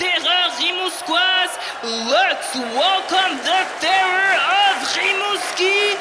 terreur. Let's welcome the terror of Rimouski,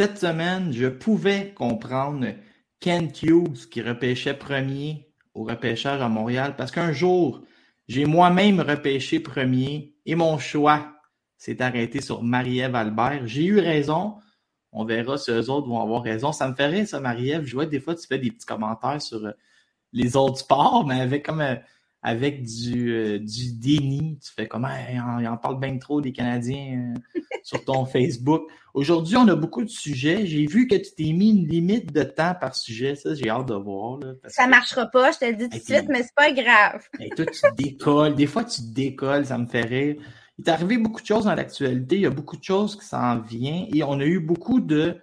Cette semaine, je pouvais comprendre Ken Hughes qui repêchait premier au repêchage à Montréal parce qu'un jour, j'ai moi-même repêché premier et mon choix s'est arrêté sur Marie-Ève Albert. J'ai eu raison. On verra si eux autres vont avoir raison. Ça me rire, ça, Marie-Ève. Je vois des fois, tu fais des petits commentaires sur les autres sports, mais avec comme euh, avec du, euh, du déni. Tu fais comme Ah, il en, il en parle bien trop des Canadiens euh, sur ton Facebook. Aujourd'hui, on a beaucoup de sujets. J'ai vu que tu t'es mis une limite de temps par sujet. Ça, j'ai hâte de voir. Là, parce Ça que- marchera pas, je te le dis tout de Hey, suite, mais c'est pas grave. Hey, toi, tu décolles. Des fois, tu décolles, ça me fait rire. Il est arrivé beaucoup de choses dans l'actualité. Il y a beaucoup de choses qui s'en viennent. Et on a eu beaucoup de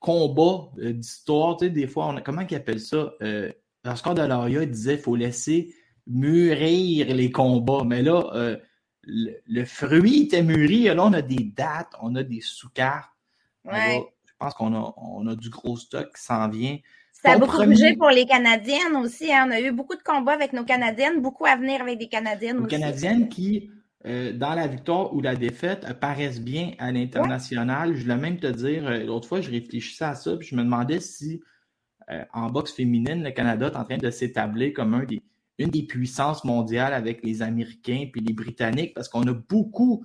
combats, euh, d'histoires. Tu sais, des fois, on a, comment ils appellent ça? Euh, Oscar de il disait qu'il faut laisser mûrir les combats. Mais là, euh, le, le fruit était mûri. Là, on a des dates, on a des sous-cartes. Ouais. Je pense qu'on a, on a du gros stock qui s'en vient. Ça a beaucoup bougé pour les Canadiennes aussi. hein. On a eu beaucoup de combats avec nos Canadiennes, beaucoup à venir avec des Canadiennes Aux aussi. Canadiennes qui, euh, dans la victoire ou la défaite, apparaissent bien à l'international. Je voulais même te dire, euh, l'autre fois, je réfléchissais à ça, puis je me demandais si, euh, en boxe féminine, le Canada est en train de s'établir comme un des, une des puissances mondiales avec les Américains puis les Britanniques, parce qu'on a beaucoup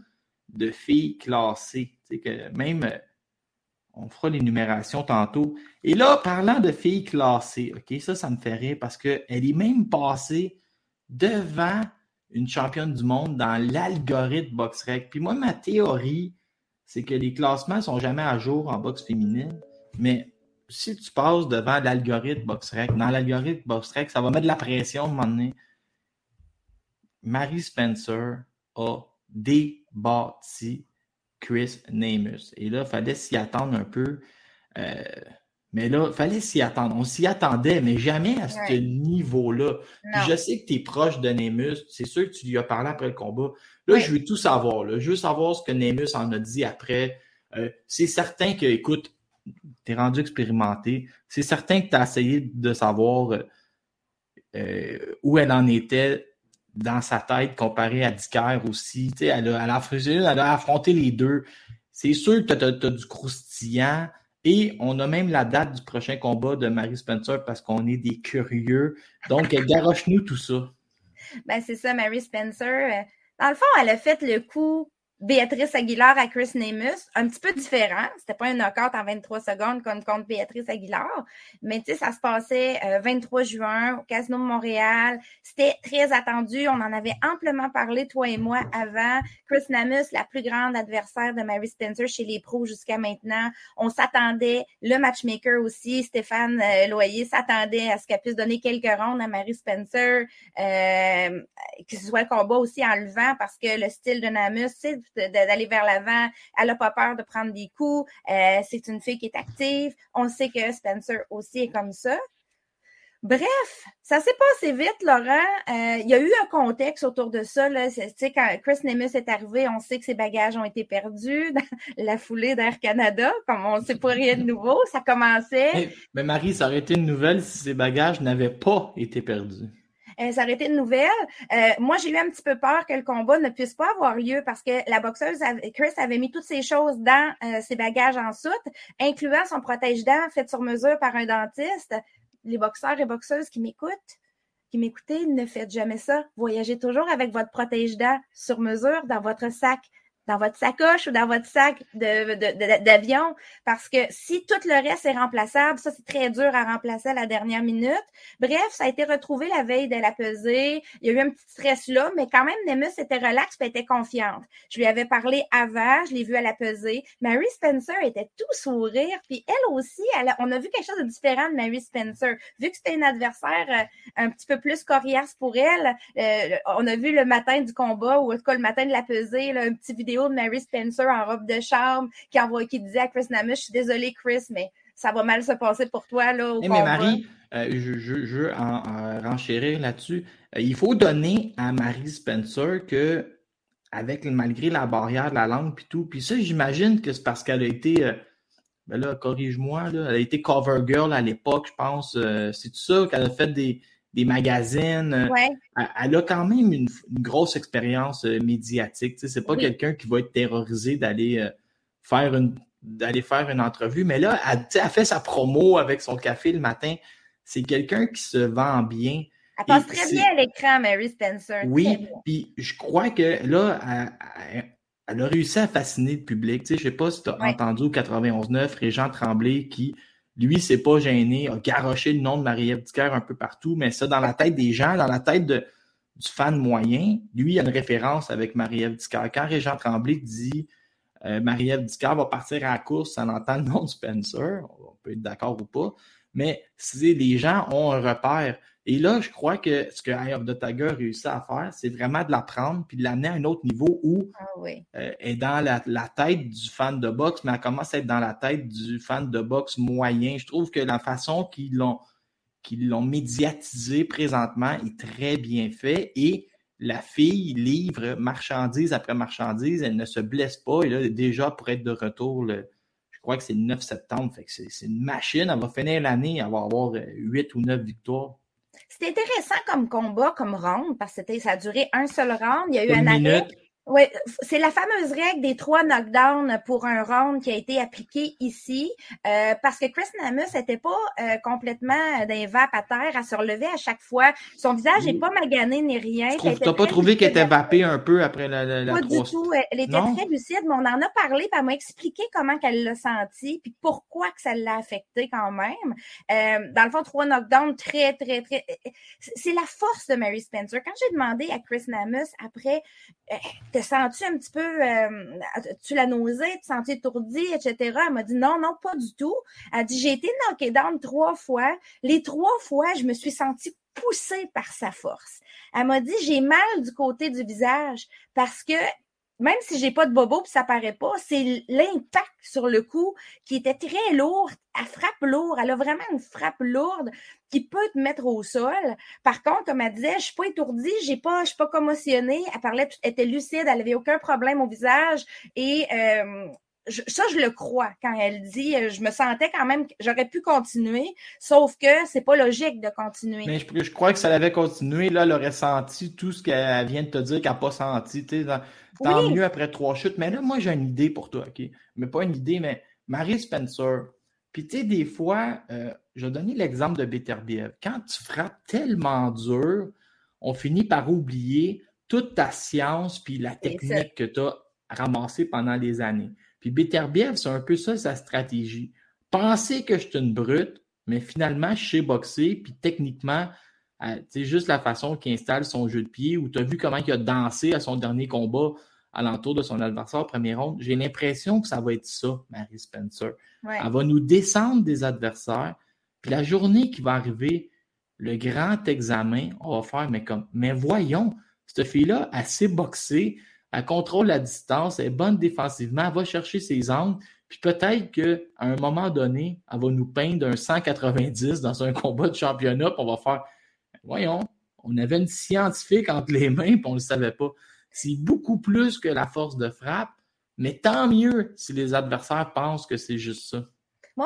de filles classées. Que même, euh, on fera l'énumération tantôt. Et là, parlant de filles classées, OK, ça, ça me fait rire parce qu'elle est même passée devant une championne du monde dans l'algorithme BoxRec. Puis moi, ma théorie, c'est que les classements sont jamais à jour en boxe féminine, mais si tu passes devant l'algorithme BoxRec, dans l'algorithme BoxRec, ça va mettre de la pression à un moment donné. Mary Spencer a débattu Chris Namus. Et là, il fallait s'y attendre un peu. Euh, mais là, il fallait s'y attendre. On s'y attendait, mais jamais à ce Ouais. niveau-là. Je sais que tu es proche de Nemus. C'est sûr que tu lui as parlé après le combat. Là, Ouais. je veux tout savoir. Là. Je veux savoir ce que Nemus en a dit après. Euh, c'est certain que, écoute, es rendu expérimenté. C'est certain que tu as essayé de savoir euh, euh, où elle en était dans sa tête comparé à Dicker aussi. Elle, a, elle, a, elle a affronté les deux. C'est sûr que tu as, du croustillant. Et on a même la date du prochain combat de Mary Spencer parce qu'on est des curieux. Donc, garoche-nous tout ça. Ben, c'est ça, Mary Spencer. Dans le fond, elle a fait le coup Béatrice Aguilar à Chris Namus, un petit peu différent. C'était pas un knockout en 23 secondes comme contre Béatrice Aguilar, mais tu sais, ça se passait euh, 23 juin au Casino de Montréal. C'était très attendu. On en avait amplement parlé, toi et moi, avant. Chris Namus, la plus grande adversaire de Mary Spencer chez les pros jusqu'à maintenant. On s'attendait, le matchmaker aussi, Stéphane euh, Loyer, s'attendait à ce qu'elle puisse donner quelques rondes à Mary Spencer, euh, que ce soit le combat aussi en levant, parce que le style de Namus, c'est d'aller vers l'avant. Elle n'a pas peur de prendre des coups. Euh, c'est une fille qui est active. On sait que Spencer aussi est comme ça. Bref, ça s'est passé vite, Laurent. Euh, il y a eu un contexte autour de ça. Là. Quand Chris Nemus est arrivé, on sait que ses bagages ont été perdus dans la foulée d'Air Canada, comme on ne sait pas rien de nouveau. Ça commençait. Hey, mais Marie, ça aurait été une nouvelle si ses bagages n'avaient pas été perdus. Euh, ça aurait été une nouvelle. Euh, moi, j'ai eu un petit peu peur que le combat ne puisse pas avoir lieu parce que la boxeuse, Chris, avait mis toutes ces choses dans euh, ses bagages en soute, incluant son protège-dents fait sur mesure par un dentiste. les boxeurs et boxeuses qui m'écoutent, qui m'écoutez, ne faites jamais ça. Voyagez toujours avec votre protège-dents sur mesure dans votre sac dans votre sacoche ou dans votre sac d'avion, parce que si tout le reste est remplaçable, ça c'est très dur à remplacer à la dernière minute. Bref, ça a été retrouvé la veille de la pesée. Il y a eu un petit stress là, mais quand même, Nemus était relax et était confiante. Je lui avais parlé avant, je l'ai vu à la pesée. Mary Spencer était tout sourire, puis elle aussi, on a vu quelque chose de différent de Mary Spencer. Vu que c'était une adversaire euh, un petit peu plus coriace pour elle, euh, on a vu le matin du combat, ou en tout cas le matin de la pesée, là, un petit vidéo de Mary Spencer en robe de chambre qui, envoie, qui disait à Chris Namish, je suis désolée Chris, mais ça va mal se passer pour toi. Là, au mais Marie, euh, je, veux en, renchérir là-dessus. Euh, il faut donner à Mary Spencer que, avec malgré la barrière de la langue puis tout, puis ça, j'imagine que c'est parce qu'elle a été. Euh, ben là, corrige-moi, elle a été cover girl à l'époque, je pense. c'est tout ça qu'elle a fait des, des magazines. Euh, elle, a quand même une, grosse expérience euh, médiatique. Tu sais, c'est pas quelqu'un qui va être terrorisé d'aller euh, faire une d'aller faire une entrevue. Mais là, elle, a fait sa promo avec son café le matin. C'est quelqu'un qui se vend bien. Elle passe très bien à l'écran, Mary Spencer. Oui, puis je crois que là, elle, a réussi à fasciner le public. Tu sais, je sais pas si tu as entendu au 91.9 Régent Tremblay qui lui, c'est pas gêné, a garoché le nom de Marie-Ève un peu partout, mais ça, dans la tête des gens, dans la tête du fan moyen, lui, il a une référence avec Marie-Ève Quand Régent Tremblay dit euh, Marie-Ève va partir à la course, ça entend le nom de Spencer, on peut être d'accord ou pas, mais les gens ont un repère. Et là, je crois que ce que Eye of the Tiger a réussi à faire, c'est vraiment de l'apprendre puis de l'amener à un autre niveau où ah euh, elle est dans la, tête du fan de boxe, mais elle commence à être dans la tête du fan de boxe moyen. Je trouve que la façon qu'ils l'ont qu'ils l'ont médiatisé présentement est très bien fait et la fille livre marchandise après marchandise, elle ne se blesse pas. Et là, déjà pour être de retour, je crois que c'est le 9 septembre, fait que c'est une machine, elle va finir l'année, elle va avoir 8 ou 9 victoires. C'était intéressant comme combat, comme round, parce que ça a duré un seul round. Il y a eu un arrêt. Oui, c'est la fameuse règle des trois knockdowns pour un round qui a été appliquée ici, euh, parce que Chris Namus n'était pas euh, complètement d'un vape à terre, à se relever à chaque fois. Son visage n'est pas magané ni rien. Tu n'as pas trouvé qu'elle était vapée un peu après la, la, Pas du tout. Elle était très lucide, mais on en a parlé, puis elle m'a expliqué comment qu'elle l'a senti, puis pourquoi que ça l'a affecté quand même. Euh, dans le fond, trois knockdowns très, très, très... C'est la force de Mary Spencer. Quand j'ai demandé à Chris Namus après te sens-tu un petit peu, euh, tu la nausée, tu sens étourdi, etc. Elle m'a dit non, non, pas du tout. Elle dit, j'ai été knockée down trois fois. Les trois fois, je me suis sentie poussée par sa force. Elle m'a dit, j'ai mal du côté du visage parce que même si j'ai pas de bobo puis ça paraît pas, c'est l'impact sur le coup qui était très lourd. Elle frappe lourd. Elle a vraiment une frappe lourde qui peut te mettre au sol. Par contre, comme elle disait, je suis pas étourdie, j'ai pas, je suis pas commotionnée. Elle parlait, elle était lucide, elle avait aucun problème au visage et euh, ça, je le crois quand elle dit, euh, je me sentais quand même, j'aurais pu continuer, sauf que c'est pas logique de continuer. Mais je, crois que ça l'avait continué, là, elle aurait senti tout ce qu'elle vient de te dire qu'elle n'a pas senti. Tant mieux après trois chutes. Mais là, moi, j'ai une idée pour toi, OK? Mais pas une idée, mais Marie Spencer. Puis, tu sais, des fois, euh, je vais donner l'exemple de Beterbiev. Quand tu frappes tellement dur, on finit par oublier toute ta science puis la technique que tu as ramassée pendant des années. Puis Beterbiev, c'est un peu ça sa stratégie. Penser que je suis une brute, mais finalement, je sais boxer, puis techniquement, c'est juste la façon qu'il installe son jeu de pied, ou tu as vu comment il a dansé à son dernier combat alentour de son adversaire au premier round. J'ai l'impression que ça va être ça, Mary Spencer. Elle va nous descendre des adversaires, puis la journée qui va arriver, le grand examen, on va faire, mais comme, mais voyons, cette fille-là, elle sait boxer, elle contrôle la distance, elle est bonne défensivement, elle va chercher ses angles, puis peut-être qu'à un moment donné, elle va nous peindre un 190 dans un combat de championnat, puis on va faire Voyons, on avait une scientifique entre les mains, puis on ne le savait pas. C'est beaucoup plus que la force de frappe, mais tant mieux si les adversaires pensent que c'est juste ça.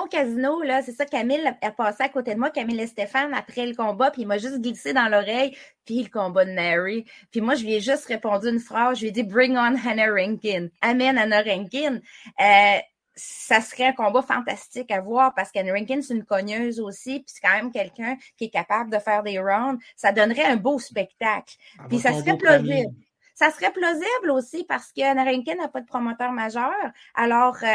Au casino, là, c'est ça, Camille a passé à côté de moi, Camille et Stéphane, après le combat, puis il m'a juste glissé dans l'oreille, puis le combat de Mary. Puis moi, je lui ai juste répondu une phrase, je lui ai dit « Bring on Hannah Rankin »,« Amen Hannah Rankin euh, ça serait un combat fantastique à voir parce qu'Anne Rankin, c'est une cogneuse aussi, puis c'est quand même quelqu'un qui est capable de faire des rounds. Ça donnerait un beau spectacle. puis ça serait plausible. Ça serait plausible aussi parce qu'Anne Rankin n'a pas de promoteur majeur. Alors, euh,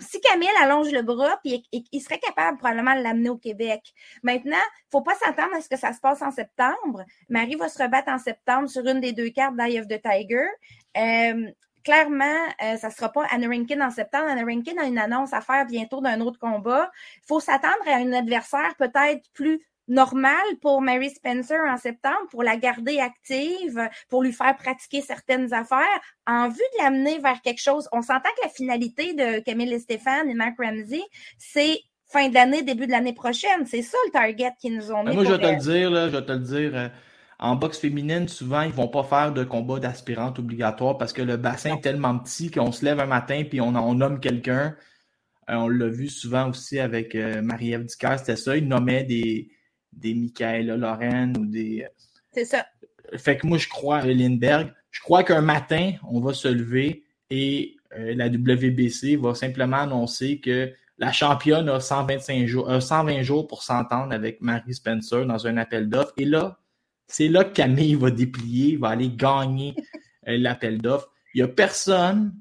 si Camille allonge le bras, puis il, serait capable probablement de l'amener au Québec. Maintenant, il ne faut pas s'attendre à ce que ça se passe en septembre. Marie va se rebattre en septembre sur une des deux cartes d'Eye of the Tiger. Euh, clairement, euh, ça ne sera pas Anna Rankin en septembre. Anna Rankin a une annonce à faire bientôt d'un autre combat. Il faut s'attendre à un adversaire peut-être plus normal pour Mary Spencer en septembre, pour la garder active, pour lui faire pratiquer certaines affaires, en vue de l'amener vers quelque chose. On s'entend que la finalité de Camille et Stéphane et Mark Ramsey, c'est fin d'année, début de l'année prochaine. C'est ça le target qu'ils nous ont ben, mis. Moi, je vais te le dire, là, je vais te le dire. Euh, en boxe féminine, souvent, ils vont pas faire de combat d'aspirante obligatoire parce que le bassin est tellement petit qu'on se lève un matin puis on, on nomme quelqu'un. Euh, on l'a vu souvent aussi avec euh, Marie-Ève Ducaire, c'était ça. Ils nommaient des, des Michaela Lorraine ou des. C'est ça. Fait que moi, je crois à Lindbergh. Je crois qu'un matin, on va se lever et euh, la WBC va simplement annoncer que la championne a 125 jours, 120 jours pour s'entendre avec Mary Spencer dans un appel d'offres. Et là, c'est là que Camille va déplier, va aller gagner euh, l'appel d'offres. Il n'y a personne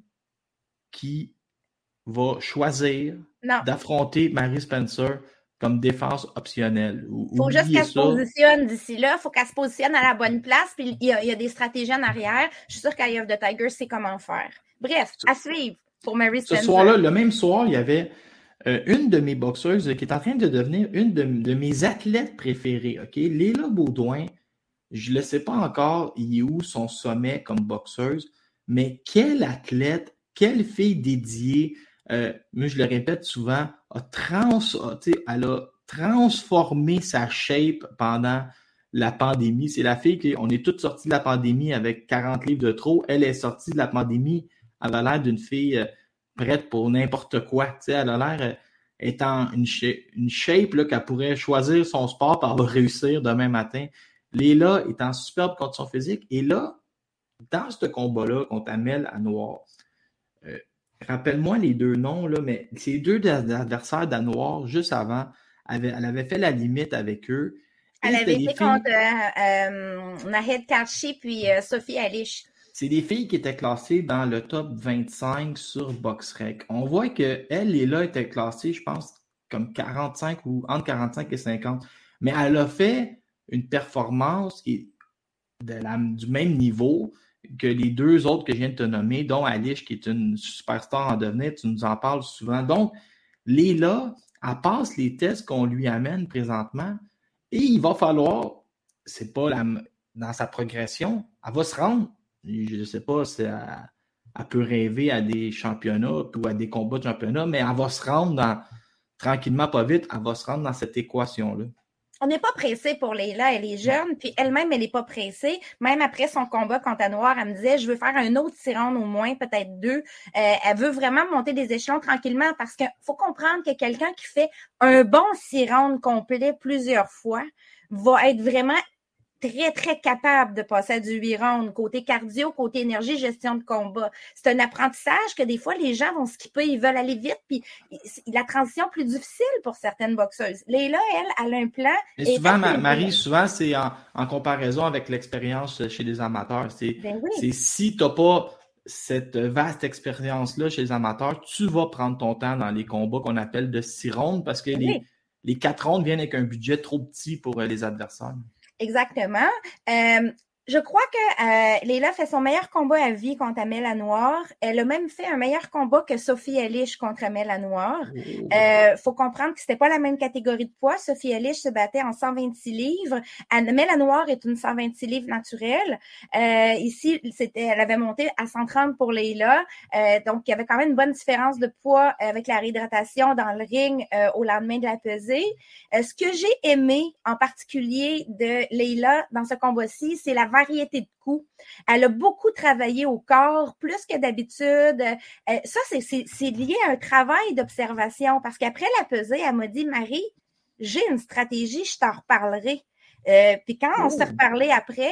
qui va choisir d'affronter Mary Spencer comme défense optionnelle. Il faut juste qu'elle se positionne d'ici là. Il faut qu'elle se positionne à la bonne place. Puis il y a, des stratégies en arrière. Je suis sûre qu'à of the Tiger sait comment faire. Bref, à suivre pour Mary Spencer. Ce soir-là, le même soir, il y avait euh, une de mes boxeuses qui est en train de devenir une de, mes athlètes préférées. OK? Léla Baudouin, je ne sais pas encore il est où son sommet comme boxeuse, mais quelle athlète, quelle fille dédiée. Euh, moi, je le répète souvent, a trans, elle a transformé sa shape pendant la pandémie. C'est la fille qui, on est toutes sorties de la pandémie avec 40 livres de trop. Elle est sortie de la pandémie. Elle a l'air d'une fille euh, prête pour n'importe quoi. elle a l'air euh, étant une, une shape qu'elle pourrait choisir son sport pour réussir demain matin. Léla est en superbe condition physique. Et là, dans ce combat-là contre Amel à Noir, rappelle-moi les deux noms, là, mais ces deux adversaires d'Anoir, juste avant, elle avait fait la limite avec eux. Elle avait été contre euh, euh, Nahed Karchi puis euh, Sophie Alish. C'est des filles qui étaient classées dans le top 25 sur BoxRec. On voit que elle et là étaient classées, je pense, comme 45 ou entre 45 et 50. Mais elle a fait une performance qui de la, du même niveau que les deux autres que je viens de te nommer, dont Alice, qui est une superstar en devenir, tu nous en parles souvent. Donc, Léla, elle passe les tests qu'on lui amène présentement et il va falloir, c'est pas dans sa progression, elle va se rendre, je ne sais pas si elle, peut rêver à des championnats ou à des combats de championnat, mais elle va se rendre dans, tranquillement, pas vite, elle va se rendre dans cette équation-là on n'est pas pressé pour Leila, elle est jeune, puis elle-même, elle n'est pas pressée. Même après son combat contre Noir, elle me disait, je veux faire un autre siron au moins, peut-être deux. Euh, elle veut vraiment monter des échelons tranquillement parce qu'il faut comprendre que quelqu'un qui fait un bon siron complet plusieurs fois va être vraiment très, très capable de passer à du 8 rounds, côté cardio, côté énergie, gestion de combat. C'est un apprentissage que des fois, les gens vont skipper, ils veulent aller vite, puis la transition plus difficile pour certaines boxeuses. Léla, elle, elle a un plan. Et souvent, Marie, souvent, c'est en, comparaison avec l'expérience chez les amateurs. C'est ben si tu n'as pas cette vaste expérience-là chez les amateurs, tu vas prendre ton temps dans les combats qu'on appelle de six rondes parce que ben les, les quatre rondes viennent avec un budget trop petit pour euh, les adversaires. Exactement. Je crois que euh, Leila fait son meilleur combat à vie contre Amel Noir. Elle a même fait un meilleur combat que Sophie Elish contre Amel Noir. Il euh, faut comprendre que c'était pas la même catégorie de poids. Sophie Elish se battait en 126 livres. Amel Noir est une 126 livres naturelle. Euh, ici, c'était, elle avait monté à 130 pour Leila. Euh, donc, il y avait quand même une bonne différence de poids avec la réhydratation dans le ring euh, au lendemain de la pesée. ce que j'ai aimé en particulier de Leila dans ce combat-ci, c'est la variété de coups. Elle a beaucoup travaillé au corps, plus que d'habitude. Euh, ça, c'est lié à un travail d'observation parce qu'après la pesée, elle m'a dit, Marie, j'ai une stratégie, je t'en reparlerai. Euh, puis quand on s'est oh. reparlé après,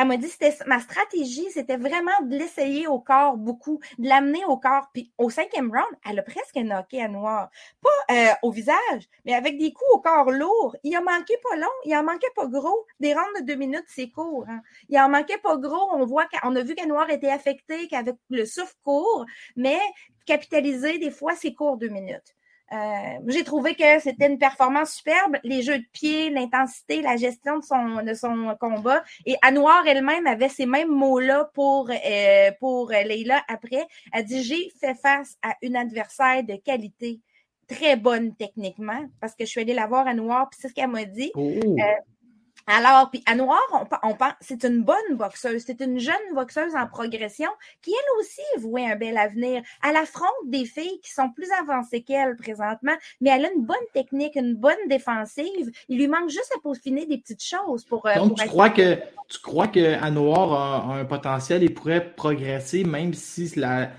elle m'a dit c'était ma stratégie, c'était vraiment de l'essayer au corps beaucoup, de l'amener au corps. Puis au cinquième round, elle a presque knocké à noir. Pas euh, au visage, mais avec des coups au corps lourds. Il a manqué pas long, il en manquait pas gros. Des rounds de deux minutes, c'est court. Hein. Il en manquait pas gros. On voit qu'on a vu qu'à noir était affecté, qu'avec le souffle court, mais capitaliser, des fois, c'est court deux minutes. Euh, j'ai trouvé que c'était une performance superbe. Les jeux de pied, l'intensité, la gestion de son, de son combat. Et Anouar elle-même avait ces mêmes mots-là pour, euh, pour Leila après. Elle dit J'ai fait face à une adversaire de qualité très bonne techniquement parce que je suis allée la voir à Noir, puis c'est ce qu'elle m'a dit. Oh. Euh, alors, puis à Noir, on, pense, c'est une bonne boxeuse, c'est une jeune boxeuse en progression qui, elle aussi, vouait un bel avenir. Elle affronte des filles qui sont plus avancées qu'elle présentement, mais elle a une bonne technique, une bonne défensive. Il lui manque juste à peaufiner des petites choses pour. Euh, Donc, tu, crois que, tu crois que a, un potentiel et pourrait progresser, même si la,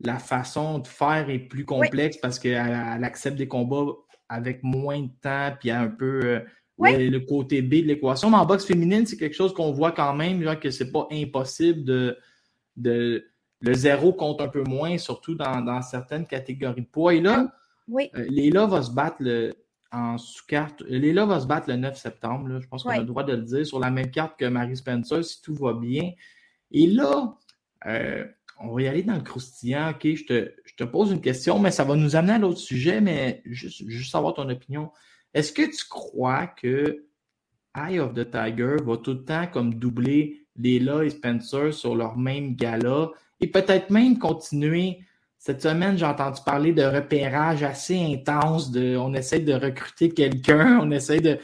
la façon de faire est plus complexe parce qu'elle accepte des combats avec moins de temps, puis un peu. Euh, le, côté B de l'équation. Mais en boxe féminine, c'est quelque chose qu'on voit quand même, genre, que c'est pas impossible de, de. Le zéro compte un peu moins, surtout dans, certaines catégories de poids. Et là, oui. Euh, Léla va se battre le, en sous-carte. Léla va se battre le 9 septembre. Je pense qu'on a le droit de le dire, sur la même carte que Marie Spencer, si tout va bien. Et là, euh, on va y aller dans le croustillant. OK, je te, je te, pose une question, mais ça va nous amener à l'autre sujet, mais juste, juste savoir ton opinion. Est-ce que tu crois que Eye of the Tiger va tout le temps comme doubler Leila et Spencer sur leur même gala et peut-être même continuer? Cette semaine, j'ai entendu parler de repérage assez intense. On essaie de recruter quelqu'un, on essaie de,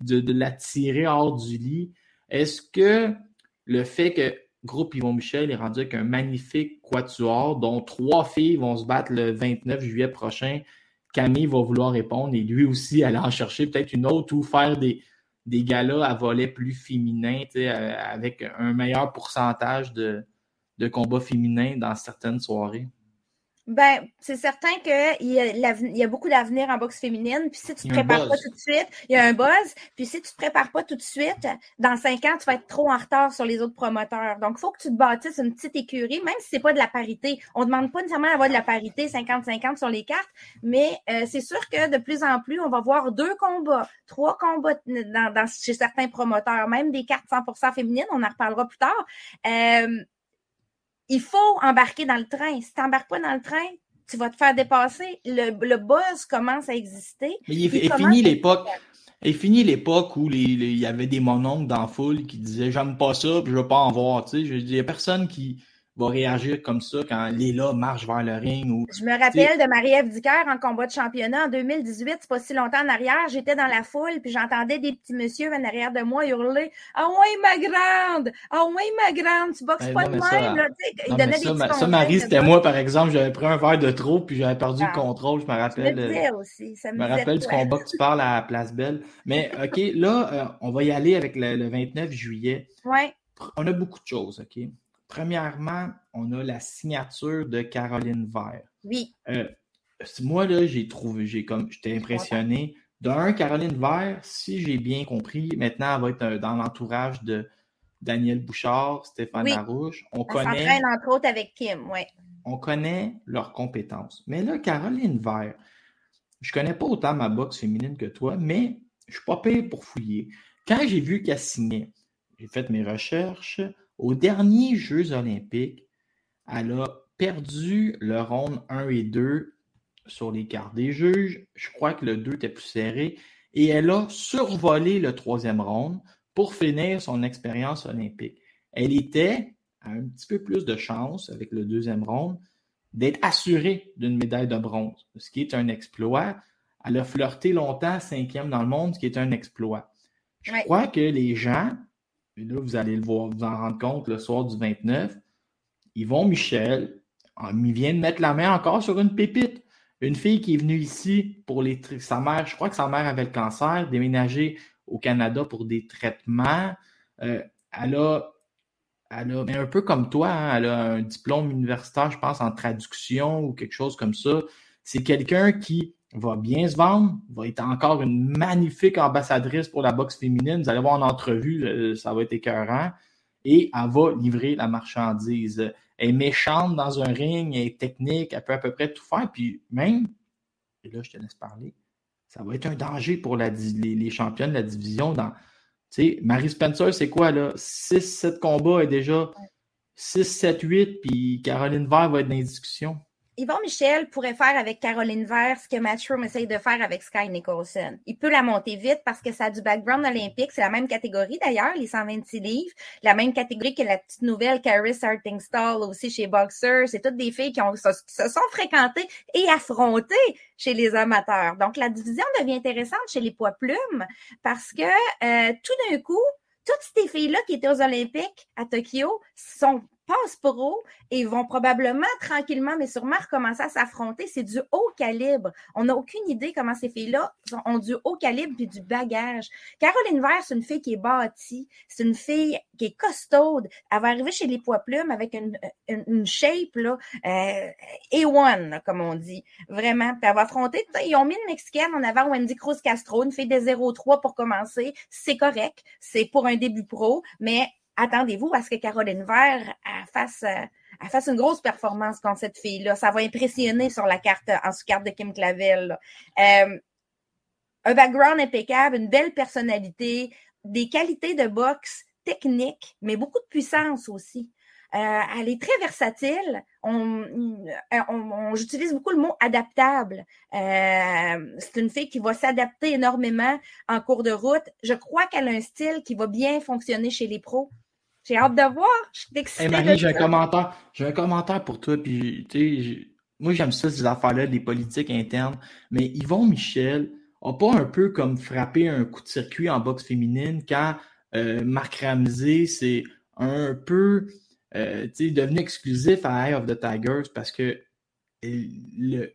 de, de l'attirer hors du lit. Est-ce que le fait que Groupe Yvon Michel est rendu avec un magnifique quatuor dont trois filles vont se battre le 29 juillet prochain Camille va vouloir répondre et lui aussi aller en chercher peut-être une autre ou faire des, des galas à volet plus féminin, euh, avec un meilleur pourcentage de, de combats féminins dans certaines soirées. Ben, c'est certain qu'il y, a y a beaucoup d'avenir en boxe féminine. Puis si tu ne te prépares pas tout de suite, il y a un buzz. Puis si tu ne te prépares pas tout de suite, dans cinq ans, tu vas être trop en retard sur les autres promoteurs. Donc, il faut que tu te bâtisses une petite écurie, même si ce n'est pas de la parité. On ne demande pas nécessairement d'avoir de la parité 50-50 sur les cartes, mais euh, c'est sûr que de plus en plus, on va voir deux combats, trois combats dans, chez certains promoteurs, même des cartes 100% féminines. On en reparlera plus tard. Euh, il faut embarquer dans le train. Si tu n'embarques pas dans le train, tu vas te faire dépasser. Le, buzz commence à exister. Mais il, est fini l'époque. Il fini l'époque où il y avait des mononcles dans la foule qui disaient J'aime pas ça, puis je veux pas en voir. Tu sais, il n'y a personne qui, va réagir comme ça quand Léla marche vers le ring. Ou, je me rappelle de Marie-Ève Dicker en combat de championnat en 2018, c'est pas si longtemps en arrière. J'étais dans la foule, puis j'entendais des petits messieurs en arrière de moi hurler Ah ouais, ma grande! Ah ouais, ma grande! Tu boxes pas de même! là, Ils donnaient des ça, ça, Marie, c'était moi, par exemple. J'avais pris un verre de trop, puis j'avais perdu le ah. contrôle. Je me rappelle. Euh, aussi. Ça me, me rappelle du combat que tu parles à la Place Belle. Mais OK, là, euh, on va y aller avec le, le 29 juillet. Ouais. On a beaucoup de choses, OK? Premièrement, on a la signature de Caroline Vert. Oui. Euh, moi, là, j'ai trouvé, j'ai comme, j'étais impressionné. D'un, Caroline Vert, si j'ai bien compris, maintenant, elle va être euh, dans l'entourage de Daniel Bouchard, Stéphane Larouche. On elle connaît. entre autres avec Kim, oui. On connaît leurs compétences. Mais là, Caroline Vert, je connais pas autant ma boxe féminine que toi, mais je suis pas payé pour fouiller. Quand j'ai vu qu'elle signait, j'ai fait mes recherches, aux derniers Jeux olympiques, elle a perdu le round 1 et 2 sur les cartes des juges. Je crois que le 2 était plus serré. Et elle a survolé le troisième round pour finir son expérience olympique. Elle était à un petit peu plus de chance avec le deuxième round d'être assurée d'une médaille de bronze, ce qui est un exploit. Elle a flirté longtemps cinquième dans le monde, ce qui est un exploit. Je crois que les gens et là, vous allez le voir, vous en rendre compte le soir du 29. Yvon Michel, il vient de mettre la main encore sur une pépite. Une fille qui est venue ici pour les sa mère, je crois que sa mère avait le cancer, déménager au Canada pour des traitements. Euh, elle a, a, un peu comme toi, hein, elle a un diplôme universitaire, je pense, en traduction ou quelque chose comme ça. C'est quelqu'un qui va bien se vendre, va être encore une magnifique ambassadrice pour la boxe féminine. Vous allez voir en entrevue, euh, ça va être écœurant. et elle va livrer la marchandise. Elle est méchante dans un ring, elle est technique, elle peut à peu près tout faire. Puis même, et là, je te laisse parler, ça va être un danger pour les, championnes de la division. Dans, Marie Spencer, c'est quoi là? 6-7 combats et déjà 6, 7, 8, puis Caroline Vert va être dans les discussions. Yvon Michel pourrait faire avec Caroline Vert ce que Matchroom essaye de faire avec Sky Nicholson. Il peut la monter vite parce que ça a du background olympique. C'est la même catégorie d'ailleurs, les 126 livres. La même catégorie que la petite nouvelle Caris Artingstall aussi chez Boxer. C'est toutes des filles qui, se sont fréquentées et affrontées chez les amateurs. Donc la division devient intéressante chez les poids plumes parce que euh, tout d'un coup, toutes ces filles-là qui étaient aux Olympiques à Tokyo sont passe pro et vont probablement tranquillement, mais sûrement recommencer à s'affronter. C'est du haut calibre. On n'a aucune idée comment ces filles-là ont du haut calibre puis du bagage. Caroline Vert, c'est une fille qui est bâtie. C'est une fille qui est costaude. Elle va arriver chez les poids plumes avec une, shape, là, euh, A1, comme on dit. Vraiment. Puis elle va affronter. Ils ont mis une Mexicaine en avant, Wendy Cruz Castro, une fille de 0-3 pour commencer. C'est correct. C'est pour un début pro, mais attendez-vous à ce que Caroline Vert fasse, euh, fasse une grosse performance contre cette fille-là. Ça va impressionner sur la carte, en sous-carte de Kim Clavel. Euh, un background impeccable, une belle personnalité, des qualités de boxe techniques, mais beaucoup de puissance aussi. Euh, elle est très versatile. On, j'utilise beaucoup le mot adaptable. c'est une fille qui va s'adapter énormément en cours de route. Je crois qu'elle a un style qui va bien fonctionner chez les pros. J'ai hâte de voir. Je suis excitée. Marie, j'ai un commentaire. J'ai un commentaire pour toi. Puis, moi, j'aime ça, ces affaires-là, des politiques internes. Mais Yvon Michel a pas un peu comme frappé un coup de circuit en boxe féminine quand euh, Marc Ramsey, c'est un peu euh, devenu exclusif à Eye of the Tigers parce que le,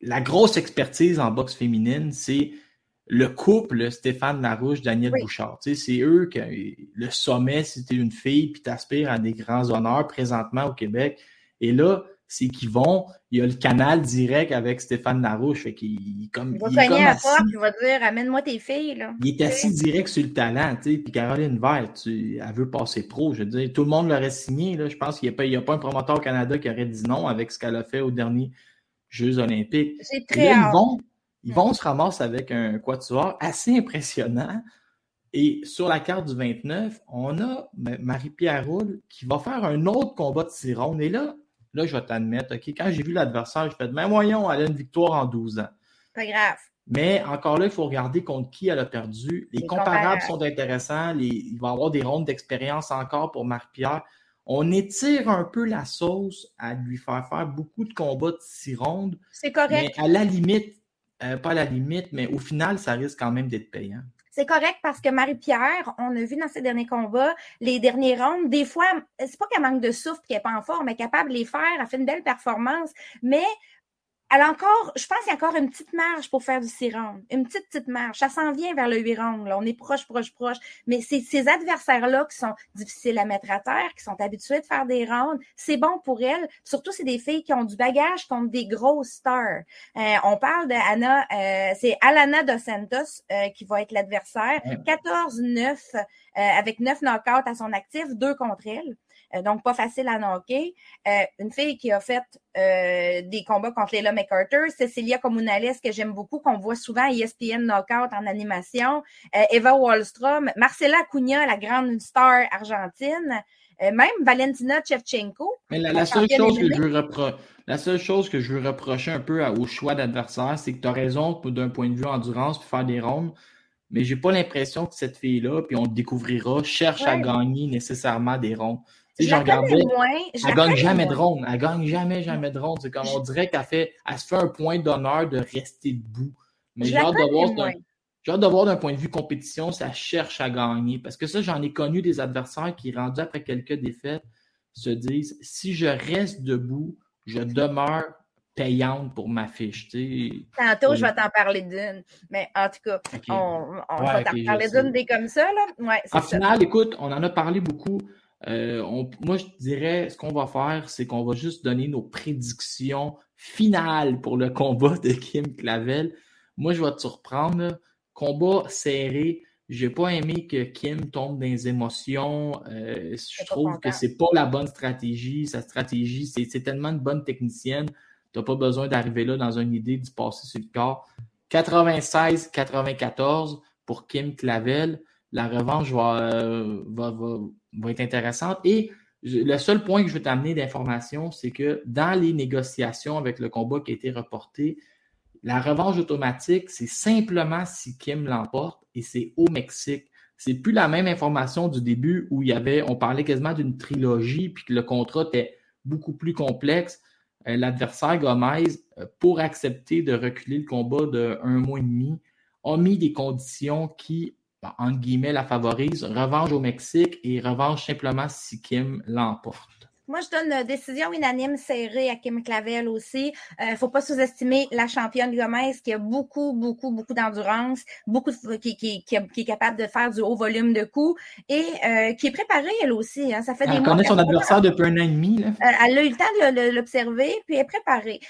la grosse expertise en boxe féminine, c'est le couple Stéphane Larouche, Daniel Bouchard. c'est eux qui le sommet si tu une fille puis aspires à des grands honneurs présentement au Québec. Et là, c'est qu'ils vont, il y a le canal direct avec Stéphane Larouche. Fait qu'il comme. Il va cogner à porte, il va dire Amène-moi tes filles. Là. Il est assis direct sur le talent, tu sais. Puis Caroline Vert, tu, elle veut passer pro. Je veux dire, tout le monde l'aurait signé. Là. Je pense qu'il n'y a, pas, a pas un promoteur au Canada qui aurait dit non avec ce qu'elle a fait aux derniers Jeux Olympiques. C'est très là, ils vont se ramasser avec un quatuor assez impressionnant. Et sur la carte du 29, on a Marie-Pierre Roule qui va faire un autre combat de six Et là, là, je vais t'admettre, OK, quand j'ai vu l'adversaire, je fais mais voyons, elle a une victoire en 12 ans. Pas grave. Mais encore là, il faut regarder contre qui elle a perdu. Les, comparables sont intéressants. il va y avoir des rondes d'expérience encore pour Marie-Pierre. On étire un peu la sauce à lui faire faire beaucoup de combats de six rondes. C'est correct. Mais à la limite, euh, pas la limite, mais au final, ça risque quand même d'être payant. C'est correct parce que Marie-Pierre, on a vu dans ses derniers combats, les derniers rounds, des fois, c'est pas qu'elle manque de souffle, qu'elle n'est pas en forme, elle capable de les faire, elle fait une belle performance, mais elle a encore, je pense qu'il y a encore une petite marge pour faire du six Une petite, petite marge. Ça s'en vient vers le huit rounds. Là. On est proche, proche, proche. Mais c'est ces adversaires-là qui sont difficiles à mettre à terre, qui sont habitués de faire des rounds. C'est bon pour elles. Surtout, c'est des filles qui ont du bagage contre des grosses stars. Euh, on parle de Anna, euh, c'est Alana Dos Santos euh, qui va être l'adversaire. 14-9 avec 9 knockouts à son actif, deux contre elle. Euh, donc pas facile à knocker. Euh, une fille qui a fait euh, des combats contre Leila McCarter, Cecilia Comunales, que j'aime beaucoup, qu'on voit souvent à ESPN Knockout en animation, Eva Wallstrom, Marcela Cunha, la grande star argentine, même Valentina Chevchenko. Mais la, seule chose que je veux la seule chose que je veux reprocher un peu au choix d'adversaire, c'est que tu as raison d'un point de vue endurance pour faire des rondes. Mais j'ai pas l'impression que cette fille-là, puis on le découvrira, cherche à gagner nécessairement des rondes. Je regardais, elle gagne jamais de ronde. Elle gagne jamais, jamais de ronde. C'est comme on dirait qu'elle fait, elle se fait un point d'honneur de rester debout. Mais j'ai hâte de voir d'un point de vue compétition, ça cherche à gagner. Parce que ça, j'en ai connu des adversaires qui, rendus après quelques défaites, se disent si je reste debout, je demeure payante pour ma fiche. Tantôt, je vais t'en parler d'une. Mais en tout cas, on, va t'en parler d'une des comme ça. Là. Ouais, en final, écoute, on en a parlé beaucoup. Euh, moi, je dirais, ce qu'on va faire, c'est qu'on va juste donner nos prédictions finales pour le combat de Kim Clavel. Moi, je vais te surprendre. Combat serré. J'ai pas aimé que Kim tombe dans les émotions. Euh, je trouve que c'est pas la bonne stratégie. Sa stratégie, c'est tellement une bonne technicienne. Tu n'as pas besoin d'arriver là dans une idée d'y passer sur le corps. 96-94 pour Kim Clavel. La revanche euh, va, va, va, être intéressante. Et le seul point que je veux t'amener d'information, c'est que dans les négociations avec le combat qui a été reporté, la revanche automatique, c'est simplement si Kim l'emporte et c'est au Mexique. C'est plus la même information du début où il y avait, on parlait quasiment d'une trilogie puis que le contrat était beaucoup plus complexe. Euh, l'adversaire Gomez, euh, pour accepter de reculer le combat de un mois et demi, a mis des conditions qui, entre guillemets, la favorisent. Revanche au Mexique et revanche simplement si Kim l'emporte. Moi, je donne une décision unanime serrée à Kim Clavel aussi. Il euh, ne faut pas sous-estimer la championne Gomez qui a beaucoup, beaucoup, beaucoup d'endurance, beaucoup qui, qui, qui, est capable de faire du haut volume de coups et euh, qui est préparée elle aussi. Hein. Ça fait elle connaît son adversaire depuis un an et demi. Là. Euh, elle a eu le temps de l'observer, puis elle est préparée.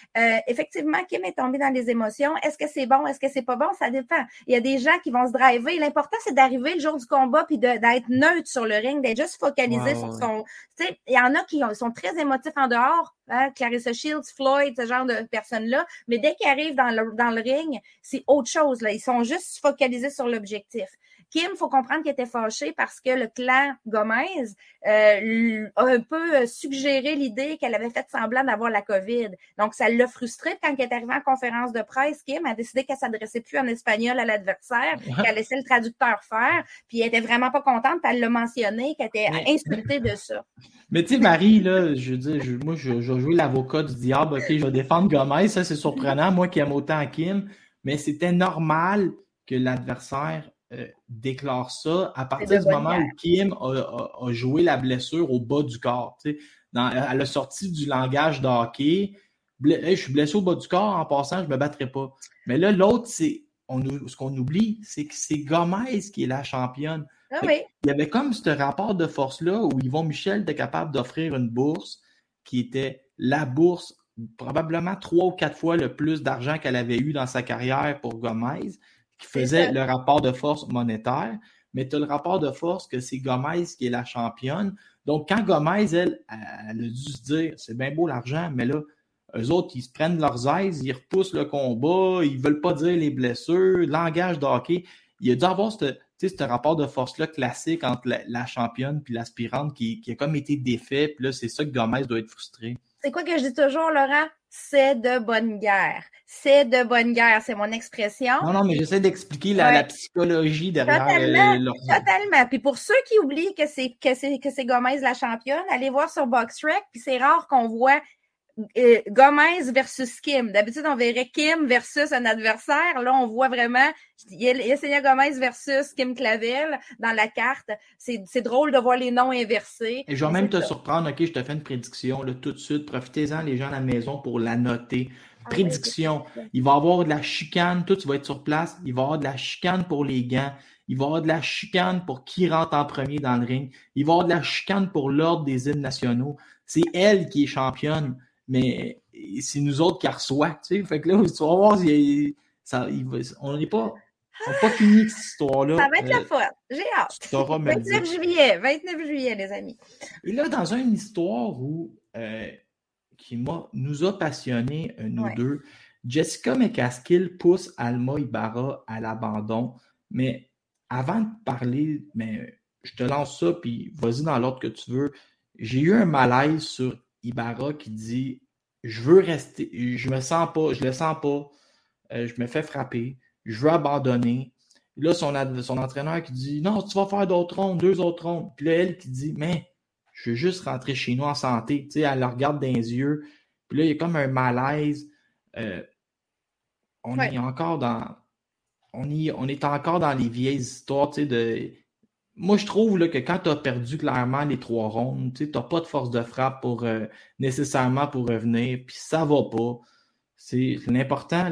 effectivement, Kim est tombée dans les émotions. Est-ce que c'est bon? Est-ce que c'est pas bon? Ça dépend. Il y a des gens qui vont se driver. L'important, c'est d'arriver le jour du combat puis d'être neutre sur le ring, d'être juste focalisé sur son. Il y en a qui sont très émotifs en dehors, hein, Clarissa Shields, Floyd, ce genre de personnes-là, mais dès qu'ils arrivent dans le, dans le ring, c'est autre chose. Là. Ils sont juste focalisés sur l'objectif. Kim, il faut comprendre qu'il était fâché parce que le clan Gomez euh, a un peu suggéré l'idée qu'elle avait fait semblant d'avoir la COVID. Donc, ça l'a frustré quand elle est arrivée en conférence de presse. Kim a décidé qu'elle s'adressait plus en espagnol à l'adversaire, qu'elle laissait le traducteur faire, puis elle était vraiment pas contente, puis elle l'a mentionné, qu'elle était insultée de ça. Mais tu sais, Marie, là, je veux dire, moi, je, je vais jouer l'avocat du diable, OK, je vais défendre Gomez, ça, c'est surprenant, moi qui aime autant Kim, mais c'était normal que l'adversaire euh, déclare ça à partir du moment où Kim a, joué la blessure au bas du corps. Dans, elle a sorti du langage de hockey. je suis blessé au bas du corps, en passant, je ne me battrai pas. Mais là, l'autre, c'est on, ce qu'on oublie, c'est que c'est Gomez qui est la championne. Ah il y avait comme ce rapport de force-là où Yvon Michel était capable d'offrir une bourse qui était la bourse, probablement trois ou quatre fois le plus d'argent qu'elle avait eu dans sa carrière pour Gomez qui faisait le rapport de force monétaire, mais tu as le rapport de force que c'est Gomez qui est la championne. Donc, quand Gomez, elle, elle a dû se dire, c'est bien beau l'argent, mais là, eux autres, ils se prennent leurs aises, ils repoussent le combat, ils veulent pas dire les blessures, le langage de hockey. Il a dû avoir ce, ce rapport de force-là classique entre la, championne puis l'aspirante qui, qui, a comme été défait. Puis là, c'est ça que Gomez doit être frustré. C'est quoi que je dis toujours, Laurent? C'est de bonne guerre c'est de bonne guerre, c'est mon expression. Non, non, mais j'essaie d'expliquer la, psychologie derrière. Totalement, totalement. Puis pour ceux qui oublient que c'est que c'est que c'est Gomez la championne, allez voir sur BoxRec. Puis c'est rare qu'on voit euh, Gomez versus Kim. D'habitude, on verrait Kim versus un adversaire. Là, on voit vraiment il y a, Gomez versus Kim Clavel dans la carte. C'est drôle de voir les noms inversés. Et je vais même te surprendre. OK, je te fais une prédiction là, tout de suite. Profitez-en, les gens à la maison, pour la noter. Ah prédiction. Il va y avoir de la chicane. Toi, tu vas être sur place. Il va y avoir de la chicane pour les gants. Il va y avoir de la chicane pour qui rentre en premier dans le ring. Il va y avoir de la chicane pour l'ordre des hymnes nationaux. C'est elle qui est championne mais c'est nous autres qui reçoit. Tu sais. Fait que là, tu vas voir, ça, on n'est pas. On pas fini cette histoire-là. Ça va être la fois. J'ai hâte. 29 juillet, 29 juillet, les amis. Et là, dans une histoire où euh, qui nous a passionnés, euh, nous deux, Jessica McCaskill pousse Alma Ibarra à l'abandon. Mais avant de parler, mais je te lance ça, puis vas-y dans l'ordre que tu veux. J'ai eu un malaise sur Ibarra qui dit Je veux rester, je me sens pas, je le sens pas, euh, je me fais frapper, je veux abandonner. là, son, son entraîneur qui dit Non, tu vas faire d'autres rondes, deux autres rondes. Puis là, elle qui dit Mais je veux juste rentrer chez nous en santé. Tu sais, elle le regarde dans les yeux. Puis là, il y a comme un malaise. Euh, on est encore dans. On, y, on est encore dans les vieilles histoires, tu sais, de moi, je trouve que quand tu as perdu clairement les trois rondes, tu n'as pas de force de frappe pour euh, nécessairement pour revenir, puis ça va pas. C'est l'important.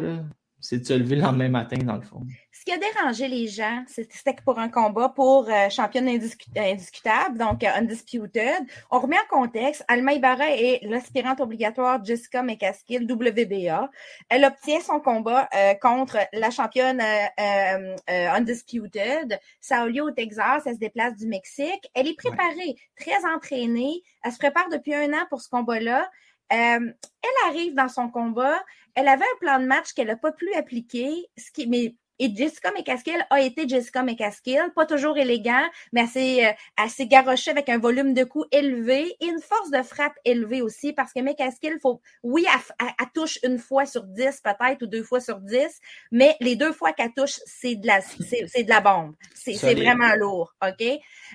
C'est de se lever le lendemain matin, dans le fond. Ce qui a dérangé les gens, c'était que pour un combat pour euh, championne indiscutable, donc euh, undisputed. On remet en contexte, Alma Ibarra est l'aspirante obligatoire Jessica McCaskill, WBA. Elle obtient son combat euh, contre la championne undisputed. Ça a lieu au Texas, elle se déplace du Mexique. Elle est préparée, très entraînée. Elle se prépare depuis un an pour ce combat-là. Elle arrive dans son combat. Elle avait un plan de match qu'elle n'a pas pu appliquer, ce qui, mais et Jessica McCaskill a été Jessica McCaskill, pas toujours élégant, mais assez, euh, assez avec un volume de coups élevé et une force de frappe élevée aussi, parce que McCaskill, faut, oui, elle, touche une fois sur dix peut-être ou deux fois sur dix, mais les deux fois qu'elle touche, c'est de la, c'est, de la bombe. C'est, c'est vraiment lourd, OK?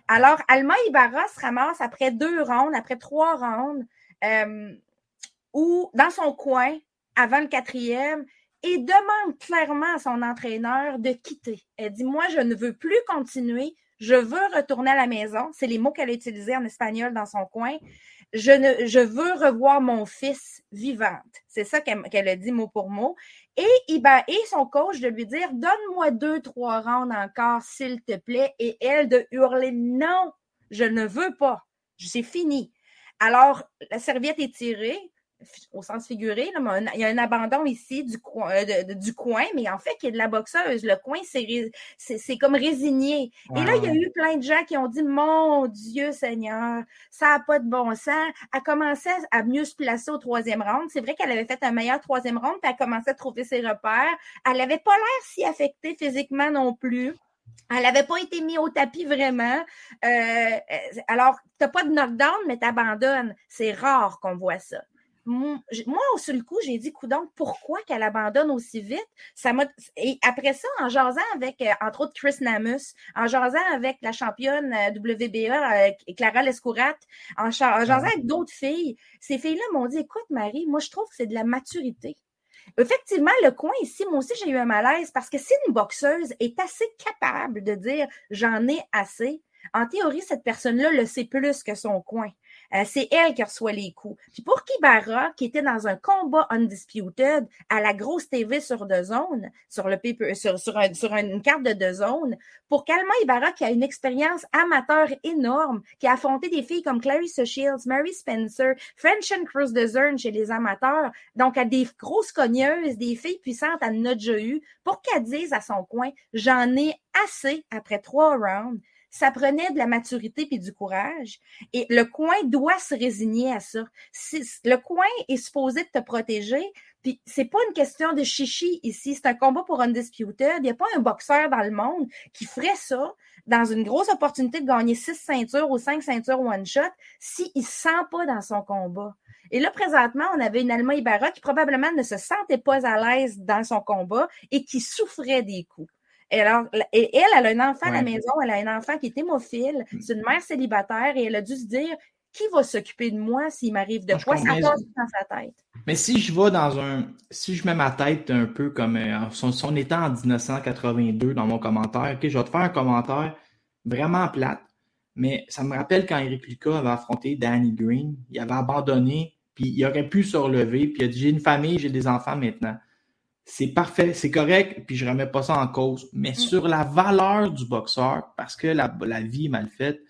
Alors, Alma Ibarra se ramasse après deux rounds, après trois rounds, euh, où, dans son coin, avant le quatrième, et demande clairement à son entraîneur de quitter. Elle dit, moi, je ne veux plus continuer, je veux retourner à la maison. C'est les mots qu'elle a utilisés en espagnol dans son coin. Je, ne, je veux revoir mon fils vivante. C'est ça qu'elle a dit mot pour mot. Et, et son coach de lui dire, donne-moi deux, trois rounds encore, s'il te plaît. Et elle de hurler, non, je ne veux pas. C'est fini. Alors, la serviette est tirée au sens figuré, il y a un abandon ici du, coin, euh, du coin, mais en fait, il y a de la boxeuse. Le coin, c'est comme résigné. Et là, il y a eu plein de gens qui ont dit Mon Dieu Seigneur, ça n'a pas de bon sens. Elle commençait à mieux se placer au troisième round. C'est vrai qu'elle avait fait un meilleur troisième round, puis elle commençait à trouver ses repères. Elle n'avait pas l'air si affectée physiquement non plus. Elle n'avait pas été mise au tapis vraiment. Euh, euh alors, tu n'as pas de knockdown, mais tu abandonnes. C'est rare qu'on voit ça moi, au seul coup, j'ai dit, coudon, pourquoi qu'elle abandonne aussi vite? Ça Et après ça, en jasant avec, euh, entre autres, Chris Namus, en jasant avec la championne euh, WBA, euh, Clara Lescourat, en, jasant avec d'autres filles, ces filles-là m'ont dit, écoute, Marie, moi, je trouve que c'est de la maturité. Effectivement, le coin ici, moi aussi, j'ai eu un malaise parce que si une boxeuse est assez capable de dire j'en ai assez, en théorie, cette personne-là le sait plus que son coin. Euh, c'est elle qui reçoit les coups. Puis pour Kibara, qui était dans un combat undisputed à la grosse TV sur deux zones, sur le sur, sur, sur une carte de deux zones, pour Kalma Ibarra, qui a une expérience amateur énorme, qui a affronté des filles comme Clarissa Shields, Mary Spencer, French and Cruz de chez les amateurs, donc à des grosses cogneuses, des filles puissantes à notre eu, pour qu'elle dise à son coin, j'en ai assez après trois rounds ça prenait de la maturité puis du courage. Et le coin doit se résigner à ça. Le coin est supposé te protéger. Puis c'est pas une question de chichi ici. C'est un combat pour Undisputed. Il n'y a pas un boxeur dans le monde qui ferait ça dans une grosse opportunité de gagner six ceintures ou cinq ceintures one shot s'il ne se sent pas dans son combat. Et là, présentement, on avait une Alma Ibarra qui probablement ne se sentait pas à l'aise dans son combat et qui souffrait des coups. Et, alors, et elle, elle a un enfant à la maison, elle a un enfant qui est hémophile, mm. c'est une mère célibataire et elle a dû se dire qui va s'occuper de moi s'il m'arrive de quoi? Ça passe dans sa tête. Mais si je vais dans un. Si je mets ma tête un peu comme euh, son, son état en 1982 dans mon commentaire, ok, je vais te faire un commentaire vraiment plate, mais ça me rappelle quand Eric Lucas avait affronté Danny Green, il avait abandonné, puis il aurait pu se relever, puis il a dit J'ai une famille, j'ai des enfants maintenant c'est parfait, c'est correct, puis je remets pas ça en cause. Mais mm. sur la valeur du boxeur, parce que la, vie est mal faite,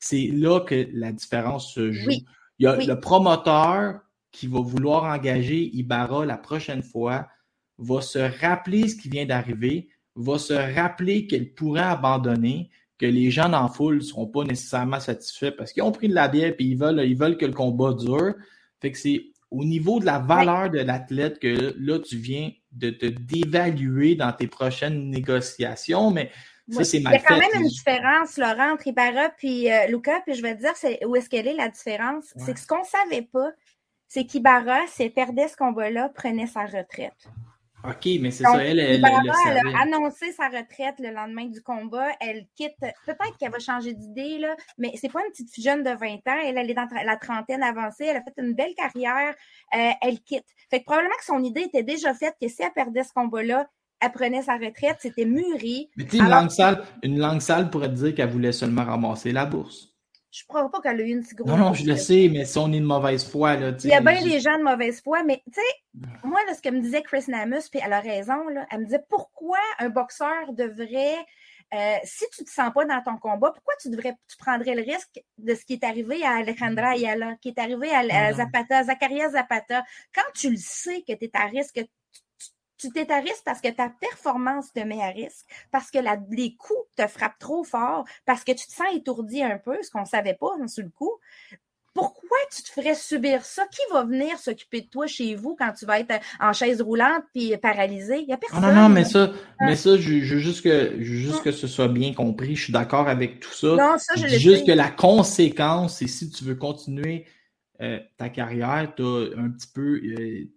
c'est là que la différence se joue. Il y a le promoteur qui va vouloir engager Ibarra la prochaine fois, va se rappeler ce qui vient d'arriver, va se rappeler qu'elle pourrait abandonner, que les gens dans la foule ne seront pas nécessairement satisfaits parce qu'ils ont pris de la bière et ils veulent, ils veulent que le combat dure. Fait que c'est au niveau de la valeur de l'athlète que là, tu viens de te dévaluer dans tes prochaines négociations, mais ça, c'est mal fait. Il y a quand même une différence, Laurent, entre Ibarra et euh, Luca, puis je vais te dire où est-ce qu'elle est la différence? C'est que ce qu'on ne savait pas, c'est qu'Ibarra, si elle perdait ce combat-là, prenait sa retraite. OK, mais c'est ça, elle, elle, elle, a annoncé sa retraite le lendemain du combat. Elle quitte, peut-être qu'elle va changer d'idée, là, mais c'est pas une petite jeune de 20 ans. Elle, elle est dans la trentaine avancée. Elle a fait une belle carrière. Euh, elle quitte. Fait que probablement que son idée était déjà faite que si elle perdait ce combat-là, elle prenait sa retraite. C'était mûri. Mais tu une, langue sale, une langue sale pourrait dire qu'elle voulait seulement ramasser la bourse. Je ne crois pas qu'elle a eu une si grosse. Non, non, je le sais, mais si on est de mauvaise foi, là. Il y a bien des gens de mauvaise foi, mais tu sais, moi, là, ce que me disait Chris Namus, puis elle a raison, là, elle me disait pourquoi un boxeur devrait. Euh, si tu ne te sens pas dans ton combat, pourquoi tu devrais tu prendrais le risque de ce qui est arrivé à Alejandra Ayala, qui est arrivé à, à Zapata, Zakaria Zapata, quand tu le sais que tu es à risque, tu t'es à risque parce que ta performance te met à risque, parce que les coups te frappent trop fort, parce que tu te sens étourdi un peu, ce qu'on ne savait pas hein, sur le coup. Pourquoi tu te ferais subir ça? Qui va venir s'occuper de toi chez vous quand tu vas être en chaise roulante puis paralysé? Il n'y a personne. non, non, mais ça, mais ça, je, veux juste, que, juste que ce soit bien compris. Je suis d'accord avec tout ça. Non, ça, je, dis juste que la conséquence, c'est si tu veux continuer euh, ta carrière, tu as un petit peu. Euh,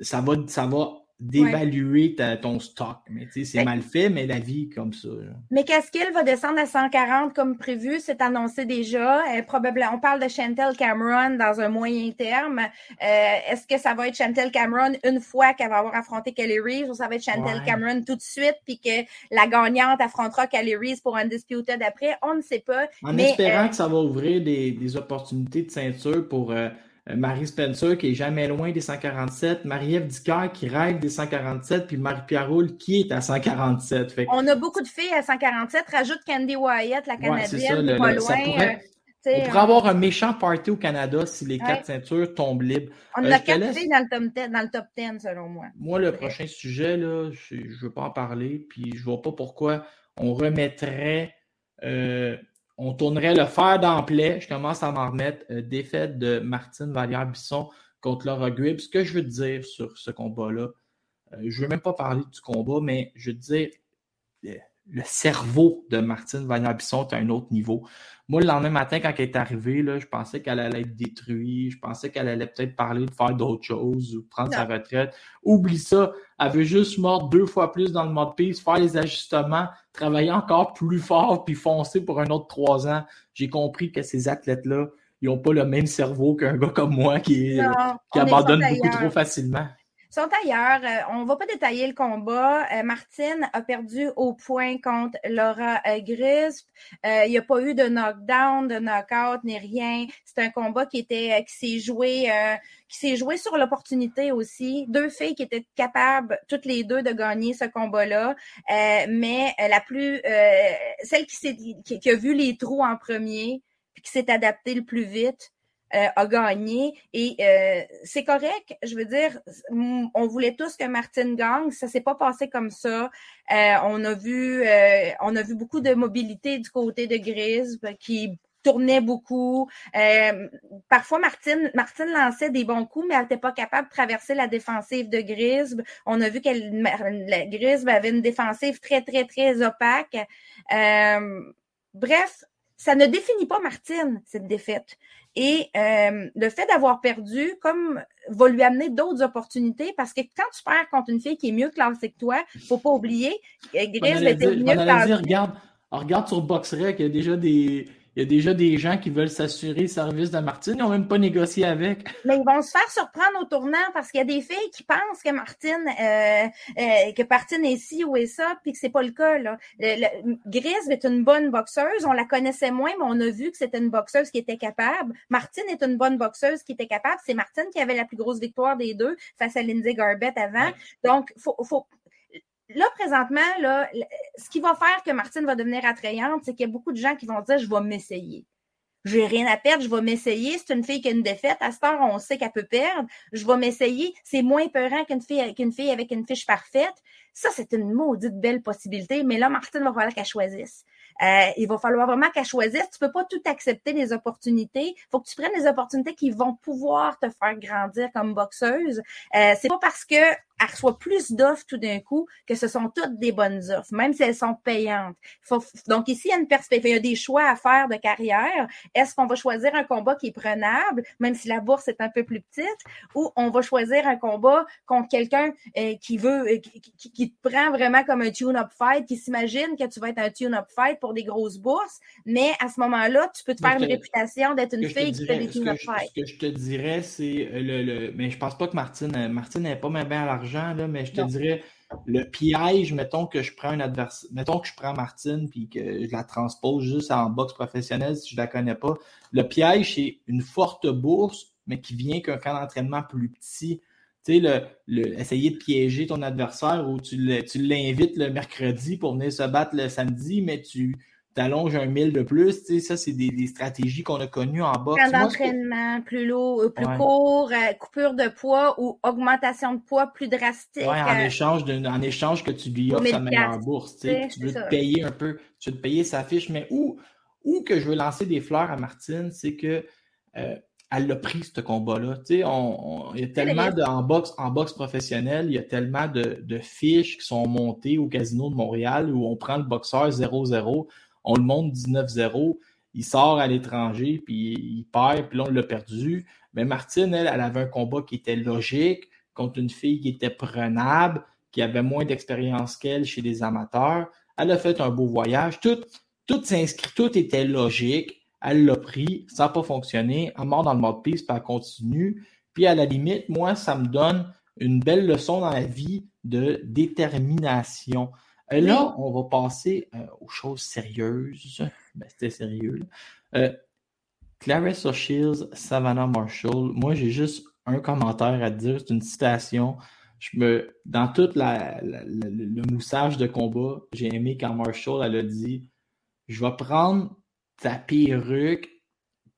ça va, ça va d'évaluer ton stock. Mais tu sais, c'est mal fait, mais la vie comme ça. Mais qu'est-ce qu'il va descendre à 140 comme prévu? C'est annoncé déjà. Euh, probablement, on parle de Chantel Cameron dans un moyen terme. Euh, est-ce que ça va être Chantel Cameron une fois qu'elle va avoir affronté Kelly Reeves ou ça va être Chantel Cameron tout de suite puis que la gagnante affrontera Kelly Reeves pour un Undisputed après? On ne sait pas. En espérant euh, que ça va ouvrir des, des opportunités de ceinture pour euh, Marie Spencer qui est jamais loin des 147, Marie-Ève Dicker qui rêve des 147, puis Marie-Pierre Roule qui est à 147. On a beaucoup de filles à 147. Rajoute Candy Wyatt, la Canadienne, ouais, pas loin. Pourrait, euh, on pourrait avoir un méchant party au Canada si les quatre ceintures tombent libres. On euh, a quatre filles dans le, top 10, selon moi. Moi, le prochain sujet, là, je ne veux pas en parler, puis je ne vois pas pourquoi on remettrait on tournerait le fer d'emploi. Je commence à m'en remettre. Euh, défaite de Martine Vallière-Bisson contre Laura Gribb. Ce que je veux dire sur ce combat-là, euh, je ne veux même pas parler du combat, mais je veux dire, euh, le cerveau de Martine Vallière-Bisson est à un autre niveau. Moi, le lendemain matin, quand elle est arrivée, là, je pensais qu'elle allait être détruite. Je pensais qu'elle allait peut-être parler de faire d'autres choses ou prendre sa retraite. Oublie ça. Elle veut juste mordre deux fois plus dans le mode piste, faire les ajustements, travailler encore plus fort, puis foncer pour un autre trois ans. J'ai compris que ces athlètes-là, ils n'ont pas le même cerveau qu'un gars comme moi qui, qui abandonne beaucoup trop facilement sont ailleurs. Euh, on ne va pas détailler le combat. Euh, Martine a perdu au point contre Laura euh, Grisp. il n'y a pas eu de knockdown, de knockout, ni rien. C'est un combat qui était qui s'est joué qui s'est joué sur l'opportunité aussi. Deux filles qui étaient capables, toutes les deux, de gagner ce combat-là. mais la plus celle qui, qui, qui a vu les trous en premier, puis qui s'est adaptée le plus vite, euh, a gagné et euh, c'est correct. Je veux dire, on voulait tous que Martine gagne. Ça s'est pas passé comme ça. Euh, on a vu, on a vu beaucoup de mobilité du côté de Grisbe qui tournait beaucoup. parfois, Martine, Martine lançait des bons coups, mais elle n'était pas capable de traverser la défensive de Grisbe. On a vu que Grisbe avait une défensive très, très, très opaque. bref, ça ne définit pas Martine, cette défaite. Et euh, le fait d'avoir perdu, comme va lui amener d'autres opportunités, parce que quand tu perds contre une fille qui est mieux classée que toi, il ne faut pas oublier, Gris était mieux classée. Regarde, regarde sur BoxRec, il y a déjà des, il y a déjà des gens qui veulent s'assurer le service de Martine. Ils n'ont même pas négocié avec. Mais ils vont se faire surprendre au tournant parce qu'il y a des filles qui pensent que Martine, euh, euh, que Martine est ci ou est ça, puis que c'est pas le cas. Là. Est une bonne boxeuse. On la connaissait moins, mais on a vu que c'était une boxeuse qui était capable. Martine est une bonne boxeuse qui était capable. C'est Martine qui avait la plus grosse victoire des deux face à Lindsay Garbett avant. Donc, faut, faut, là, présentement, là, ce qui va faire que Martine va devenir attrayante, c'est qu'il y a beaucoup de gens qui vont dire Je vais m'essayer. J'ai rien à perdre, je vais m'essayer. C'est une fille qui a une défaite. À cette heure, on sait qu'elle peut perdre. Je vais m'essayer. C'est moins peurant qu'une fille, qu'une fille avec une fiche parfaite. Ça, c'est une maudite belle possibilité. Mais là, Martine va falloir qu'elle choisisse. Euh, il va falloir vraiment qu'elle choisisse. Tu peux pas tout accepter les opportunités. Faut que tu prennes les opportunités qui vont pouvoir te faire grandir comme boxeuse. Euh, c'est pas parce que elle reçoit plus d'offres tout d'un coup que ce sont toutes des bonnes offres, même si elles sont payantes. donc ici, il y a une perspective, il y a des choix à faire de carrière. Est-ce qu'on va choisir un combat qui est prenable, même si la bourse est un peu plus petite, ou on va choisir un combat contre quelqu'un euh, qui veut, euh, qui, te prend vraiment comme un tune-up fight, qui s'imagine que tu vas être un tune-up fight pour des grosses bourses, mais à ce moment-là, tu peux te faire une réputation d'être une fille qui fait des tune-up fights. Ce que je te dirais, c'est le, le, mais je pense pas que Martine, Martine n'est pas même bien à l'argent mais je te dirais, le piège, mettons que je prends un adversaire, mettons que je prends Martine puis que je la transpose juste en boxe professionnelle si je la connais pas. Le piège, c'est une forte bourse, mais qui vient qu'un camp d'entraînement plus petit. Sais, le, le, essayer de piéger ton adversaire ou tu l'invites le mercredi pour venir se battre le samedi, mais tu t'allonges un mille de plus. Tu sais, ça, c'est des, stratégies qu'on a connues en boxe. Camp d'entraînement plus lourd, euh, plus court, euh, coupure de poids ou augmentation de poids plus drastique. Ouais, en, euh, échange en échange que tu lui offres sa meilleure bourse. Tu, sais, tu veux te payer un peu, tu veux te payer sa fiche, mais où, où que je veux lancer des fleurs à Martine, c'est que elle l'a pris, ce combat-là. Tu sais, on, il y a tellement de, en boxe, en boxe professionnelle, il y a tellement de, de, fiches qui sont montées au casino de Montréal où on prend le boxeur 0-0, on le monte 19-0, il sort à l'étranger, puis il perd, puis là, on l'a perdu. Mais Martine, elle, elle avait un combat qui était logique contre une fille qui était prenable, qui avait moins d'expérience qu'elle chez les amateurs. Elle a fait un beau voyage. Tout, tout s'inscrit, tout était logique. Elle l'a pris, ça n'a pas fonctionné, elle mort dans le mode piste, puis elle continue. Puis à la limite, moi, ça me donne une belle leçon dans la vie de détermination. Et là, on va passer euh, aux choses sérieuses. Ben, C'était sérieux. Euh, Clarissa Shields, Savannah Marshall. Moi, j'ai juste un commentaire à dire. C'est une citation. Je me, dans tout le moussage de combat, j'ai aimé quand Marshall elle a dit Je vais prendre ta perruque,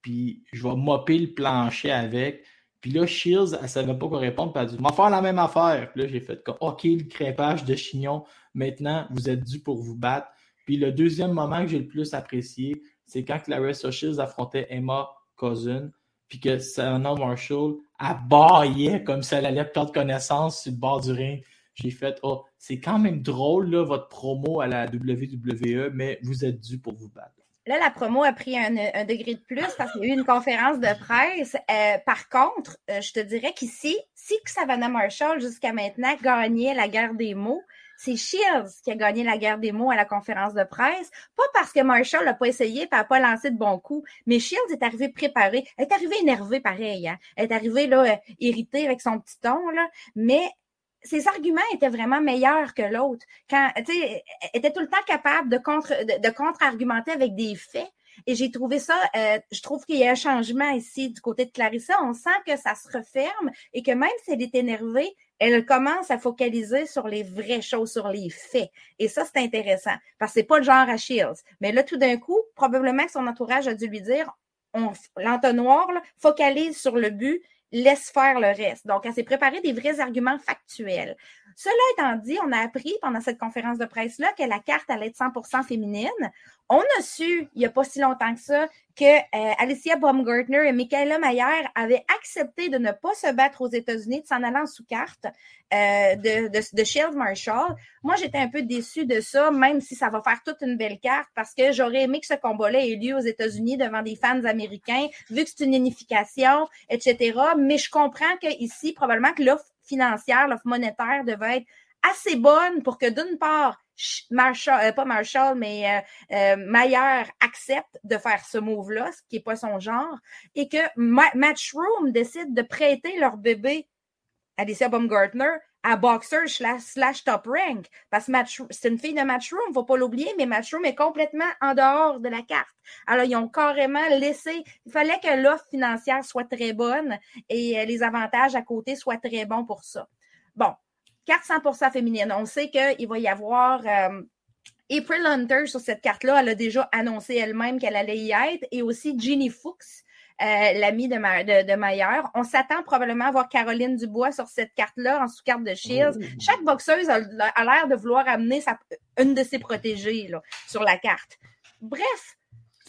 puis je vais mopper le plancher avec. Puis là, Shields, elle savait pas quoi répondre, puis elle a dit, faire la même affaire. Puis là, j'ai fait comme, OK, le crépage de chignon, maintenant, vous êtes dû pour vous battre. Puis le deuxième moment que j'ai le plus apprécié, c'est quand Clarissa Shields affrontait Emma Cousin, puis que Savannah Marshall abaillait comme si elle allait perdre connaissance sur le bord du ring. J'ai fait, oh, c'est quand même drôle, là, votre promo à la WWE, mais vous êtes dû pour vous battre. Là, la promo a pris un, degré de plus parce qu'il y a eu une conférence de presse. Euh, par contre, euh, je te dirais qu'ici, si Savannah Marshall, jusqu'à maintenant, gagnait la guerre des mots, c'est Shields qui a gagné la guerre des mots à la conférence de presse. Pas parce que Marshall n'a pas essayé et n'a pas lancé de bons coups, mais Shields est arrivé préparé. Elle est arrivée énervée pareil. Hein? Elle est arrivée là, euh, irritée avec son petit ton, mais ses arguments étaient vraiment meilleurs que l'autre. Quand, tu sais, elle était tout le temps capable de contre, de, contre-argumenter avec des faits. Et j'ai trouvé ça, euh, je trouve qu'il y a un changement ici du côté de Clarissa. On sent que ça se referme et que même si elle est énervée, elle commence à focaliser sur les vraies choses, sur les faits. Et ça, c'est intéressant parce que c'est pas le genre à Shields. Mais là, tout d'un coup, probablement que son entourage a dû lui dire, l'entonnoir, focalise sur le but laisse faire le reste. Donc, elle s'est préparée des vrais arguments factuels. Cela étant dit, on a appris pendant cette conférence de presse-là que la carte allait être 100% féminine. On a su, il n'y a pas si longtemps que ça, que euh, Alicia Baumgartner et Michaela Mayer avaient accepté de ne pas se battre aux États-Unis, de s'en aller en sous-carte euh, de, Shield Marshall. Moi, j'étais un peu déçue de ça, même si ça va faire toute une belle carte, parce que j'aurais aimé que ce combat-là ait lieu aux États-Unis devant des fans américains, vu que c'est une unification, etc. Mais je comprends qu'ici, probablement que l'offre financière, l'offre monétaire devait être assez bonne pour que d'une part, Marshall, euh, pas Marshall, mais euh, euh, Mayer accepte de faire ce move-là, ce qui n'est pas son genre, et que Matchroom décide de prêter leur bébé Alicia Baumgartner à Boxer slash, Top Rank. Parce que c'est une fille de Matchroom, il ne faut pas l'oublier, mais Matchroom est complètement en dehors de la carte. Alors, ils ont carrément laissé. Il fallait que l'offre financière soit très bonne et les avantages à côté soient très bons pour ça. Bon, carte 100% féminine. On sait qu'il va y avoir euh, April Hunter sur cette carte-là. Elle a déjà annoncé elle-même qu'elle allait y être. Et aussi Ginny Fuchs, euh, l'amie de, de, On s'attend probablement à voir Caroline Dubois sur cette carte-là, en sous-carte de Shields. Chaque boxeuse a, l'air de vouloir amener sa, une de ses protégées là, sur la carte. Bref,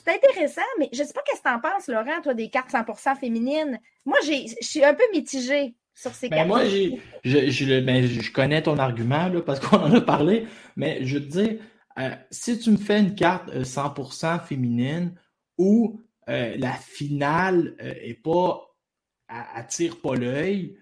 c'est intéressant, mais je ne sais pas qu'est-ce que tu en penses, Laurent, toi, des cartes 100% féminines. Moi, je suis un peu mitigée sur ces ben Moi, je, ben, je, connais ton argument là, parce qu'on en a parlé, mais je veux te dire, euh, si tu me fais une carte 100% euh, féminine où euh, la finale est pas attire pas l'œil,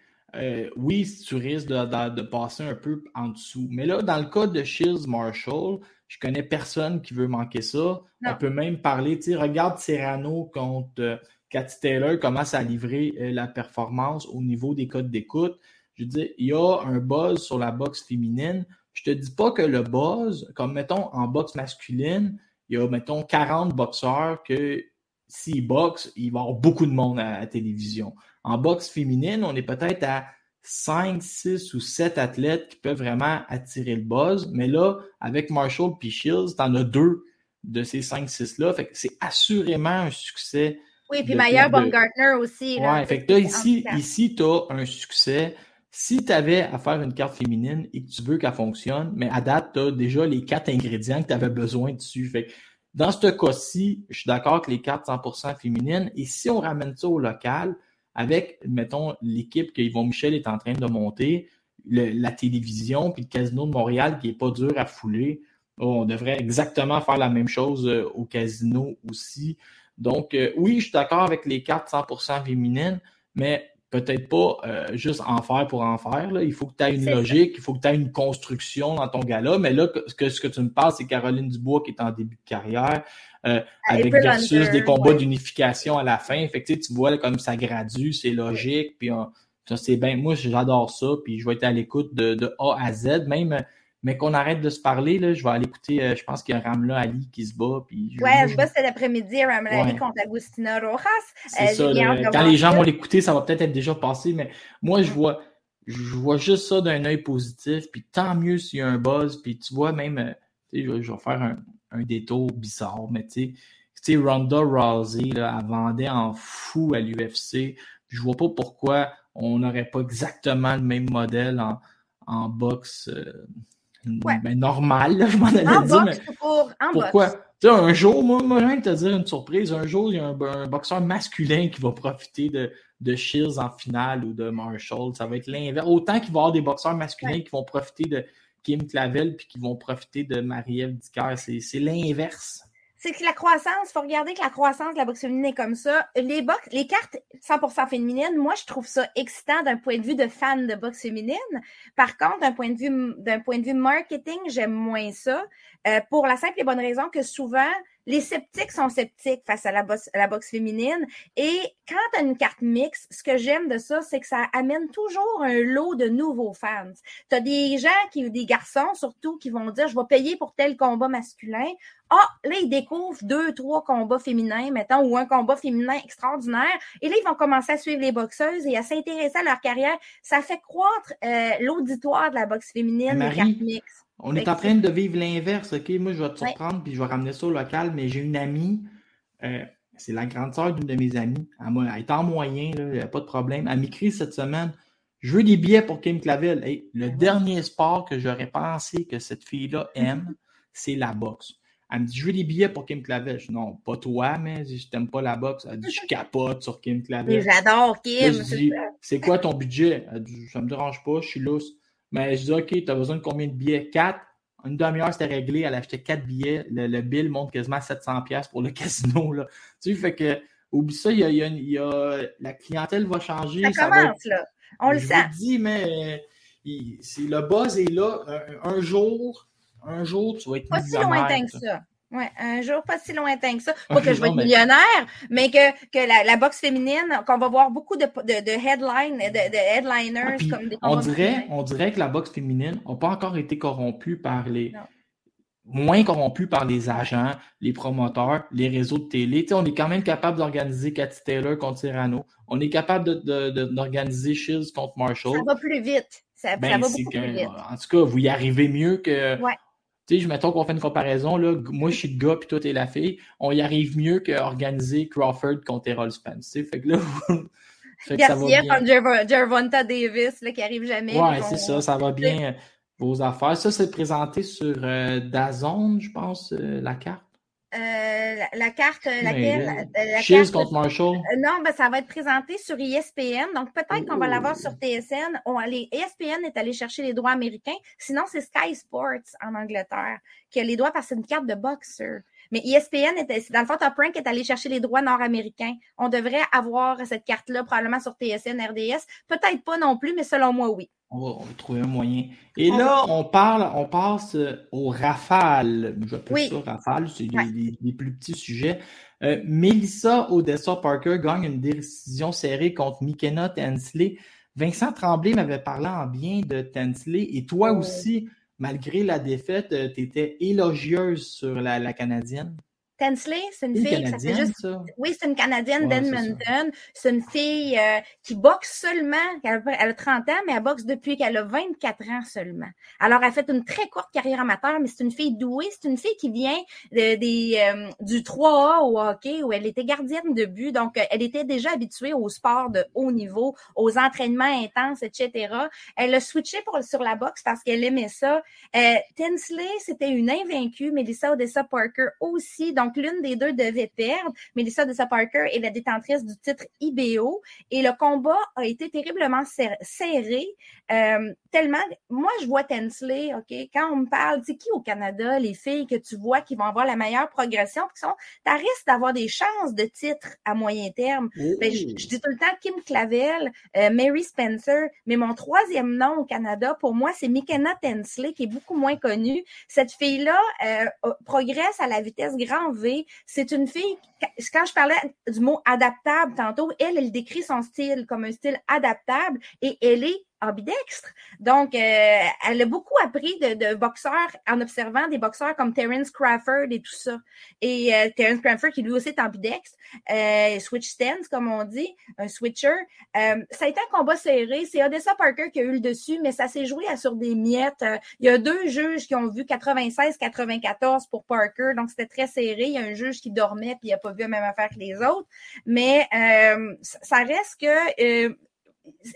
oui, tu risques de, passer un peu en dessous. Mais là, dans le cas de Shields Marshall, je connais personne qui veut manquer ça. On peut même parler, tu regarde Serrano contre Cathy Taylor commence à livrer euh, la performance au niveau des codes d'écoute. Je veux dire, il y a un buzz sur la boxe féminine. Je te dis pas que le buzz, comme mettons en boxe masculine, il y a, mettons, 40 boxeurs que s'ils boxent, il va y avoir beaucoup de monde à la télévision. En boxe féminine, on est peut-être à 5, 6 ou 7 athlètes qui peuvent vraiment attirer le buzz. Mais là, avec Marshall et Shields, tu en as deux de ces 5-6-là. Fait que c'est assurément un succès. Oui, puis Maya Baumgartner aussi. Oui, fait que là, ici, ici tu as un succès. Si tu avais à faire une carte féminine et que tu veux qu'elle fonctionne, mais à date, tu as déjà les quatre ingrédients que tu avais besoin dessus. Fait que dans ce cas-ci, je suis d'accord que les cartes 100% féminines. Et si on ramène ça au local, avec, mettons, l'équipe que Yvon Michel est en train de monter, la télévision, puis le casino de Montréal qui n'est pas dur à fouler, on devrait exactement faire la même chose euh, au casino aussi. Donc, euh, oui, je suis d'accord avec les cartes 100% féminines, mais peut-être pas euh, juste en faire pour en faire. Il faut que tu aies une logique, il faut que tu aies une construction dans ton gala. Mais là, ce que, ce que tu me parles, c'est Caroline Dubois qui est en début de carrière, avec versus des combats d'unification à la fin. Fait que, tu vois comme ça gradue, c'est logique, puis c'est bien. Moi, j'adore ça, puis je vais être à l'écoute de, de, A à Z. Même mais qu'on arrête de se parler, là, je vais aller écouter, euh, je pense qu'il y a Ramla Ali qui se bat. Puis ouais, je, vois cet après-midi, Ramla Ali contre Agustina Rojas. Euh, ça, quand les gens vont l'écouter, ça va peut-être être déjà passé, mais moi, je vois, je vois juste ça d'un œil positif, puis tant mieux s'il y a un buzz, puis tu vois, même, euh, tu sais, je, vais faire un, un, détour bizarre, mais tu sais, Ronda Rousey, là, elle vendait en fou à l'UFC. Je vois pas pourquoi on n'aurait pas exactement le même modèle en, en boxe. Ben, normal, je m'en allais dire. mais pourquoi? Tu sais, un jour, moi, moi, je viens de te dire une surprise. Un jour, il y a un, boxeur masculin qui va profiter de, de Shields en finale ou de Marshall. Ça va être l'inverse. Autant qu'il va y avoir des boxeurs masculins qui vont profiter de Kim Clavel puis qui vont profiter de Marie-Ève C'est l'inverse c'est que la croissance, faut regarder que la croissance de la boxe féminine est comme ça. Les box, les cartes 100% féminines, moi, je trouve ça excitant d'un point de vue de fan de boxe féminine. Par contre, d'un point de vue, d'un point de vue marketing, j'aime moins ça. Euh, pour la simple et bonne raison que souvent, les sceptiques sont sceptiques face à la, boxe, la boxe féminine. Et quand tu as une carte mixte, ce que j'aime de ça, c'est que ça amène toujours un lot de nouveaux fans. Tu as des gens, qui, des garçons surtout, qui vont dire Je vais payer pour tel combat masculin. Ah, là, ils découvrent deux, trois combats féminins, mettons, ou un combat féminin extraordinaire. Et là, ils vont commencer à suivre les boxeuses et à s'intéresser à leur carrière. Ça fait croître euh, l'auditoire de la boxe féminine, les cartes mixtes. On est en train de vivre l'inverse, OK? Moi, je vais te surprendre, puis je vais ramener ça au local, mais j'ai une amie, euh, c'est la grande sœur d'une de mes amies. Elle, est en moyen, il n'y a pas de problème. Elle m'écrit cette semaine Je veux des billets pour Kim Clavel. le ben dernier sport que j'aurais pensé que cette fille-là aime, c'est la boxe. Elle me dit Je veux des billets pour Kim Clavel. Je dis Non, pas toi, mais je t'aime pas la boxe. Elle dit Je capote sur Kim Clavel. J'adore Kim. je dis C'est quoi ton budget Elle dit Ça me dérange pas, je suis lousse. Mais je dis, OK, tu as besoin de combien de billets? Quatre. Une demi-heure, c'était réglé. Elle a acheté quatre billets. Le, bill monte quasiment à 700$ pour le casino. Là. Tu sais, fait que, oublie ça, il y a, la clientèle va changer. Ça, commence, là. On le sait. Je dis, mais le buzz est là. Un, jour, un jour, tu vas être Pas si lointain que ça. Oui, un jour pas si lointain que ça. Pas que je vais être millionnaire, mais que, que la, la boxe féminine, qu'on va voir beaucoup de, de, de headline, de, de headliners ah, comme des on dirait, on dirait que la boxe féminine n'a pas encore été corrompue par les. Moins corrompue par les agents, les promoteurs, les réseaux de télé. on est quand même capable d'organiser Cathy Taylor contre Cyrano. On est capable d'organiser Shields contre Marshall. Ça va plus vite. Ça, ben, va beaucoup plus vite. En tout cas, vous y arrivez mieux que. Ouais tu sais, mettons qu'on fait une comparaison, là, moi je suis le gars puis toi t'es la fille, on y arrive mieux qu'organiser Crawford contre Errol Spence. Fait que là, fait que ça va bien. contre Gervonta Davis là, qui arrive jamais. Ouais, c'est ça, ça va bien euh, vos affaires. Ça, c'est présenté sur euh, Dazone, je pense, euh, la carte. Euh, la, carte, laquelle? La, contre Marshall. non, ben, ça va être présenté sur ESPN. Donc, peut-être qu'on va l'avoir sur TSN. On, ESPN est allé chercher les droits américains. Sinon, c'est Sky Sports en Angleterre qui a les droits parce que c'est une carte de boxeur. Mais ESPN, était, dans le fond, Top Rank est allé chercher les droits nord-américains. On devrait avoir cette carte-là probablement sur TSN, RDS. Peut-être pas non plus, mais selon moi, oui. On va, trouver un moyen. Et là, on parle, on passe euh, au rafale. Je oui. ça rafale, c'est les, plus petits sujets. Euh, Melissa Odessa Parker gagne une décision serrée contre Mikena Tensley. Vincent Tremblay m'avait parlé en bien de Tensley et toi Oh. aussi, malgré la défaite, tu étais élogieuse sur la, la Canadienne. Tensley, c'est une Une fille, ça fait Canadienne, juste ça. Oui, c'est une Canadienne Ouais, c'est d'Edmonton. C'est une fille euh, qui boxe seulement. Elle a, elle a 30 ans, mais elle boxe depuis qu'elle a 24 ans seulement. Alors, elle a fait une très courte carrière amateur, mais c'est une fille douée. C'est une fille qui vient de- des, euh, du 3A au hockey, où elle était gardienne de but. Donc, euh, elle était déjà habituée au sport de haut niveau, aux entraînements intenses, etc. Elle a switché pour, sur la boxe parce qu'elle aimait ça. Euh, Tinsley, c'était une invaincue. Melissa Odessa Parker aussi. Donc, l'une des deux devait perdre. Melissa Odessa Parker est la détentrice du titre IBO. Et le combat a été terriblement ser- serré. euh, tellement, moi, je vois Tinsley, OK, quand on me parle, tu sais, qui au Canada, les filles que tu vois qui vont avoir la meilleure progression, qui sont, t'as risque d'avoir des chances de titre à moyen terme. Ben, je, dis tout le temps Kim Clavel, euh, Mary Spencer, mais mon troisième nom au Canada, pour moi, c'est McKenna Tensley, qui est beaucoup moins connue. Cette fille-là euh, progresse à la vitesse grand C'est une fille, quand je parlais du mot adaptable tantôt, elle, elle décrit son style comme un style adaptable et elle est ambidextre. Donc, euh, elle a beaucoup appris de, de boxeurs en observant des boxeurs comme Terence Crawford et tout ça. Et euh, Terence Crawford, qui lui aussi est ambidextre, euh, switch stance, comme on dit, un switcher. Euh, ça a été un combat serré. C'est Odessa Parker qui a eu le dessus, mais ça s'est joué à sur des miettes. Euh, il y a deux juges qui ont vu 96-94 pour Parker, donc c'était très serré. Il y a un juge qui dormait puis il n'a pas vu la même affaire que les autres. Mais euh, ça reste que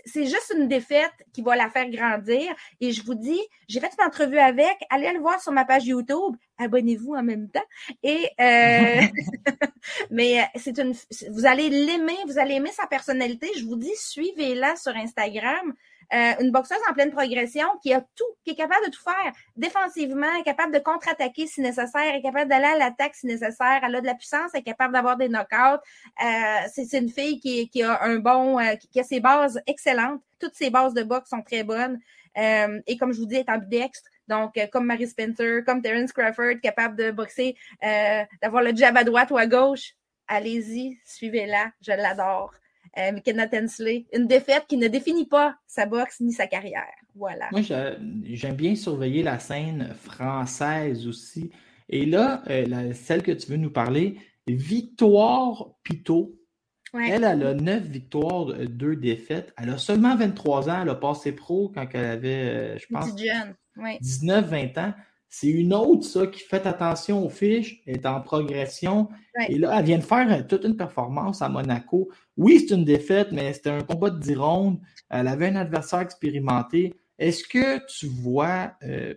c'est juste une défaite qui va la faire grandir. Et je vous dis, j'ai fait une entrevue avec, allez le voir sur ma page YouTube, abonnez-vous en même temps. Et euh, mais c'est une, vous allez l'aimer, vous allez aimer sa personnalité. Je vous dis, suivez-la sur Instagram. Euh, une boxeuse en pleine progression qui a tout, qui est capable de tout faire défensivement, est capable de contre-attaquer si nécessaire, est capable d'aller à l'attaque si nécessaire, elle a de la puissance, elle est capable d'avoir des knockouts. Euh, c'est une fille qui, qui, a un bon, euh, qui, a ses bases excellentes. Toutes ses bases de boxe sont très bonnes. Et comme je vous dis, elle est ambidextre. Donc, comme Mary Spencer, comme Terence Crawford, capable de boxer, euh, d'avoir le jab à droite ou à gauche. Allez-y, suivez-la, je l'adore euh, McKenna Tensley. Une défaite qui ne définit pas sa boxe ni sa carrière. Voilà. Moi, j'aime bien surveiller la scène française aussi. Et là, euh, la, celle que tu veux nous parler, Victoire Pitot. Ouais. Elle, elle a 9 victoires, 2 défaites. Elle a seulement 23 ans. Elle a passé pro quand elle avait, euh, je pense, ouais. 19-20 ans. C'est une autre, ça, qui fait attention aux fiches, est en progression. Ouais. Et là, elle vient de faire toute une performance à Monaco. Oui, c'est une défaite, mais c'était un combat de 10 rondes. Elle avait un adversaire expérimenté. Est-ce que tu vois, euh,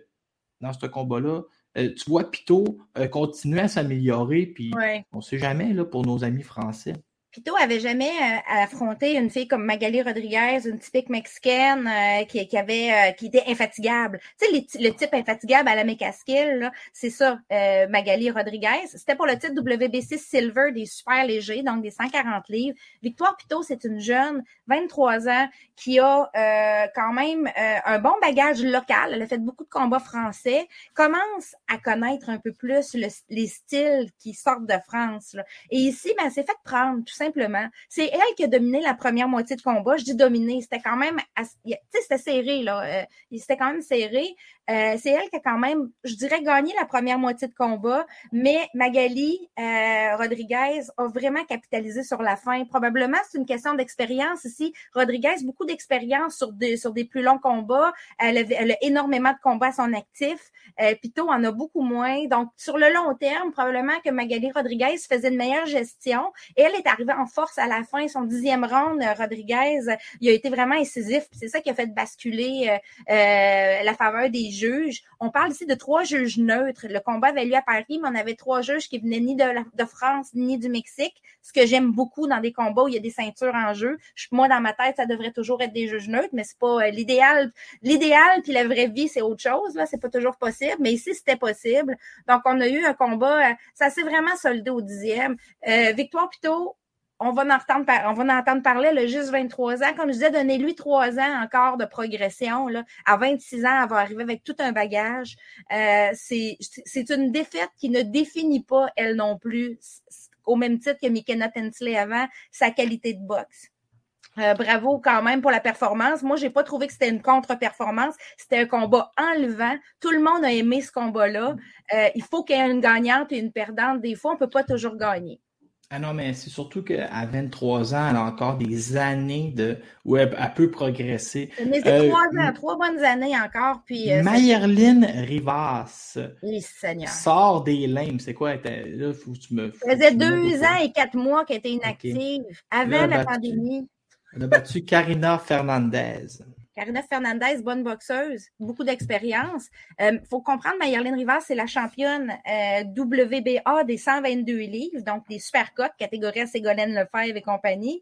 dans ce combat-là, euh, tu vois Pito euh, continuer à s'améliorer, puis ouais. on ne sait jamais là, pour nos amis français? Pito avait jamais euh, affronté une fille comme Magali Rodriguez, une typique mexicaine euh, qui, qui, euh, était infatigable. Tu sais, le type infatigable à la McCaskill, c'est ça, euh, Magali Rodriguez. C'était pour le titre WBC Silver des super légers, donc des 140 livres. Victoire Pito, c'est une jeune, 23 ans, qui a euh, quand même un bon bagage local. Elle a fait beaucoup de combats français. Commence à connaître un peu plus le, les styles qui sortent de France. Et ici, ben, elle s'est fait prendre, tout simplement. C'est elle qui a dominé la première moitié de combat. Je dis dominé, c'était quand même, c'était serré, là. Euh, c'était quand même serré. Euh, c'est elle qui a quand même, je dirais, gagné la première moitié de combat, mais Magali euh, Rodriguez a vraiment capitalisé sur la fin. Probablement, c'est une question d'expérience ici. Rodriguez, beaucoup d'expérience sur des, sur des plus longs combats. Elle a, énormément de combats à son actif. Pito en a beaucoup moins. Donc, sur le long terme, probablement que Magali Rodriguez faisait une meilleure gestion. Et elle est arrivée en force à la fin, son dixième round, Rodriguez, il a été vraiment incisif. C'est ça qui a fait basculer euh, la faveur des juges. On parle ici de trois juges neutres. Le combat avait lieu à Paris, mais on avait trois juges qui venaient ni de, France ni du Mexique, ce que j'aime beaucoup dans des combats où il y a des ceintures en jeu. Je, moi, dans ma tête, ça devrait toujours être des juges neutres, mais c'est pas euh, l'idéal. L'idéal puis la vraie vie, c'est autre chose. Là, c'est pas toujours possible, mais ici, c'était possible. Donc, on a eu un combat, euh, ça s'est vraiment soldé au dixième. Euh, Victoire plutôt on va en entendre, parler, le juste 23 ans. Comme je disais, donnez-lui trois ans encore de progression. Là. À 26 ans, elle va arriver avec tout un bagage. Euh, c'est une défaite qui ne définit pas, elle non plus, au même titre que McKenna Tensley avant, sa qualité de boxe. Euh, bravo quand même pour la performance. Moi, j'ai pas trouvé que c'était une contre-performance. C'était un combat enlevant. Tout le monde a aimé ce combat-là. Euh, il faut qu'il y ait une gagnante et une perdante. Des fois, on peut pas toujours gagner. Ah non, mais c'est surtout qu'à 23 ans, elle a encore des années de où elle, peut progresser. Mais c'est euh, trois ans, trois bonnes années encore. Puis, euh, Mayerline Rivas oui, Seigneur. sort des limbes. C'est quoi? Là, faut que tu me. Ça faisait deux ans et quatre mois qu'elle était inactive avant la pandémie. Elle a battu Karina Fernandez. Karina Fernandez, bonne boxeuse, beaucoup d'expérience. Il euh, faut comprendre, Mayerline Rivas, c'est la championne euh, WBA des 122 livres, donc des super cotes, catégorie Ségolène Lefebvre et compagnie.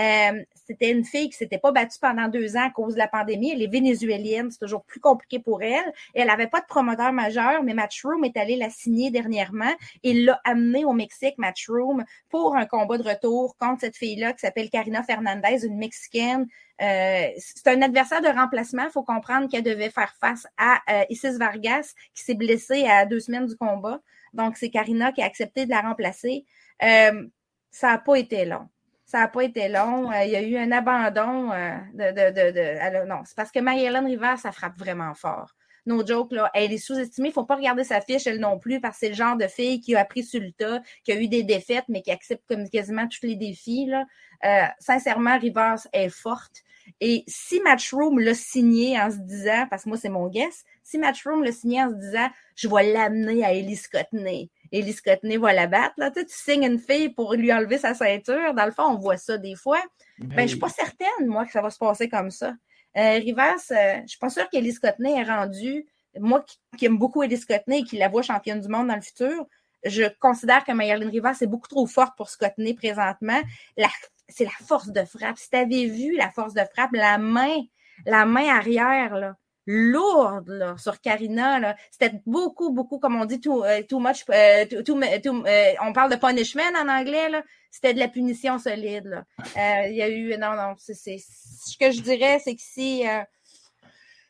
Euh, c'était une fille qui s'était pas battue pendant deux ans à cause de la pandémie. Elle est vénézuélienne, c'est toujours plus compliqué pour elle. Elle avait pas de promoteur majeur, mais Matchroom est allé la signer dernièrement et l'a amenée au Mexique, Matchroom, pour un combat de retour contre cette fille-là qui s'appelle Karina Fernandez, une Mexicaine euh, c'est un adversaire de remplacement. Il faut comprendre qu'elle devait faire face à euh, Isis Vargas, qui s'est blessée à deux semaines du combat. Donc, c'est Karina qui a accepté de la remplacer. Euh, ça n'a pas été long. Ça n'a pas été long. il y a eu un abandon de, de, de, non, c'est parce que Marie-Hélène Rivard, ça frappe vraiment fort. No joke, là, elle est sous-estimée. Il ne faut pas regarder sa fiche, elle non plus, parce que c'est le genre de fille qui a appris sur le tas, qui a eu des défaites, mais qui accepte comme quasiment tous les défis. Là. sincèrement, Rivas est forte. Et si Matchroom l'a signé en se disant, parce que moi c'est mon guess, si Matchroom l'a signé en se disant, je vais l'amener à Ellie Scottney, Ellie Scottney va la battre, là, tu, sais, tu signes une fille pour lui enlever sa ceinture, dans le fond, on voit ça des fois. Ben, ben je suis pas certaine, moi, que ça va se passer comme ça. Euh, Rivas, euh, je suis pas sûre qu'Ellie Scottney est rendue, moi qui, aime beaucoup Ellie Scottney et qui la voit championne du monde dans le futur, je considère que Mayerline Rivas est beaucoup trop forte pour Scottney présentement. C'est la force de frappe. Si tu avais vu la force de frappe, la main, la main arrière, là, lourde là, sur Karina. C'était beaucoup, beaucoup, comme on dit, too, euh, too much. Euh, euh, on parle de punishment en anglais. Là. C'était de la punition solide. Là. Il y a eu. Non, non, c'est, ce que je dirais, c'est que si.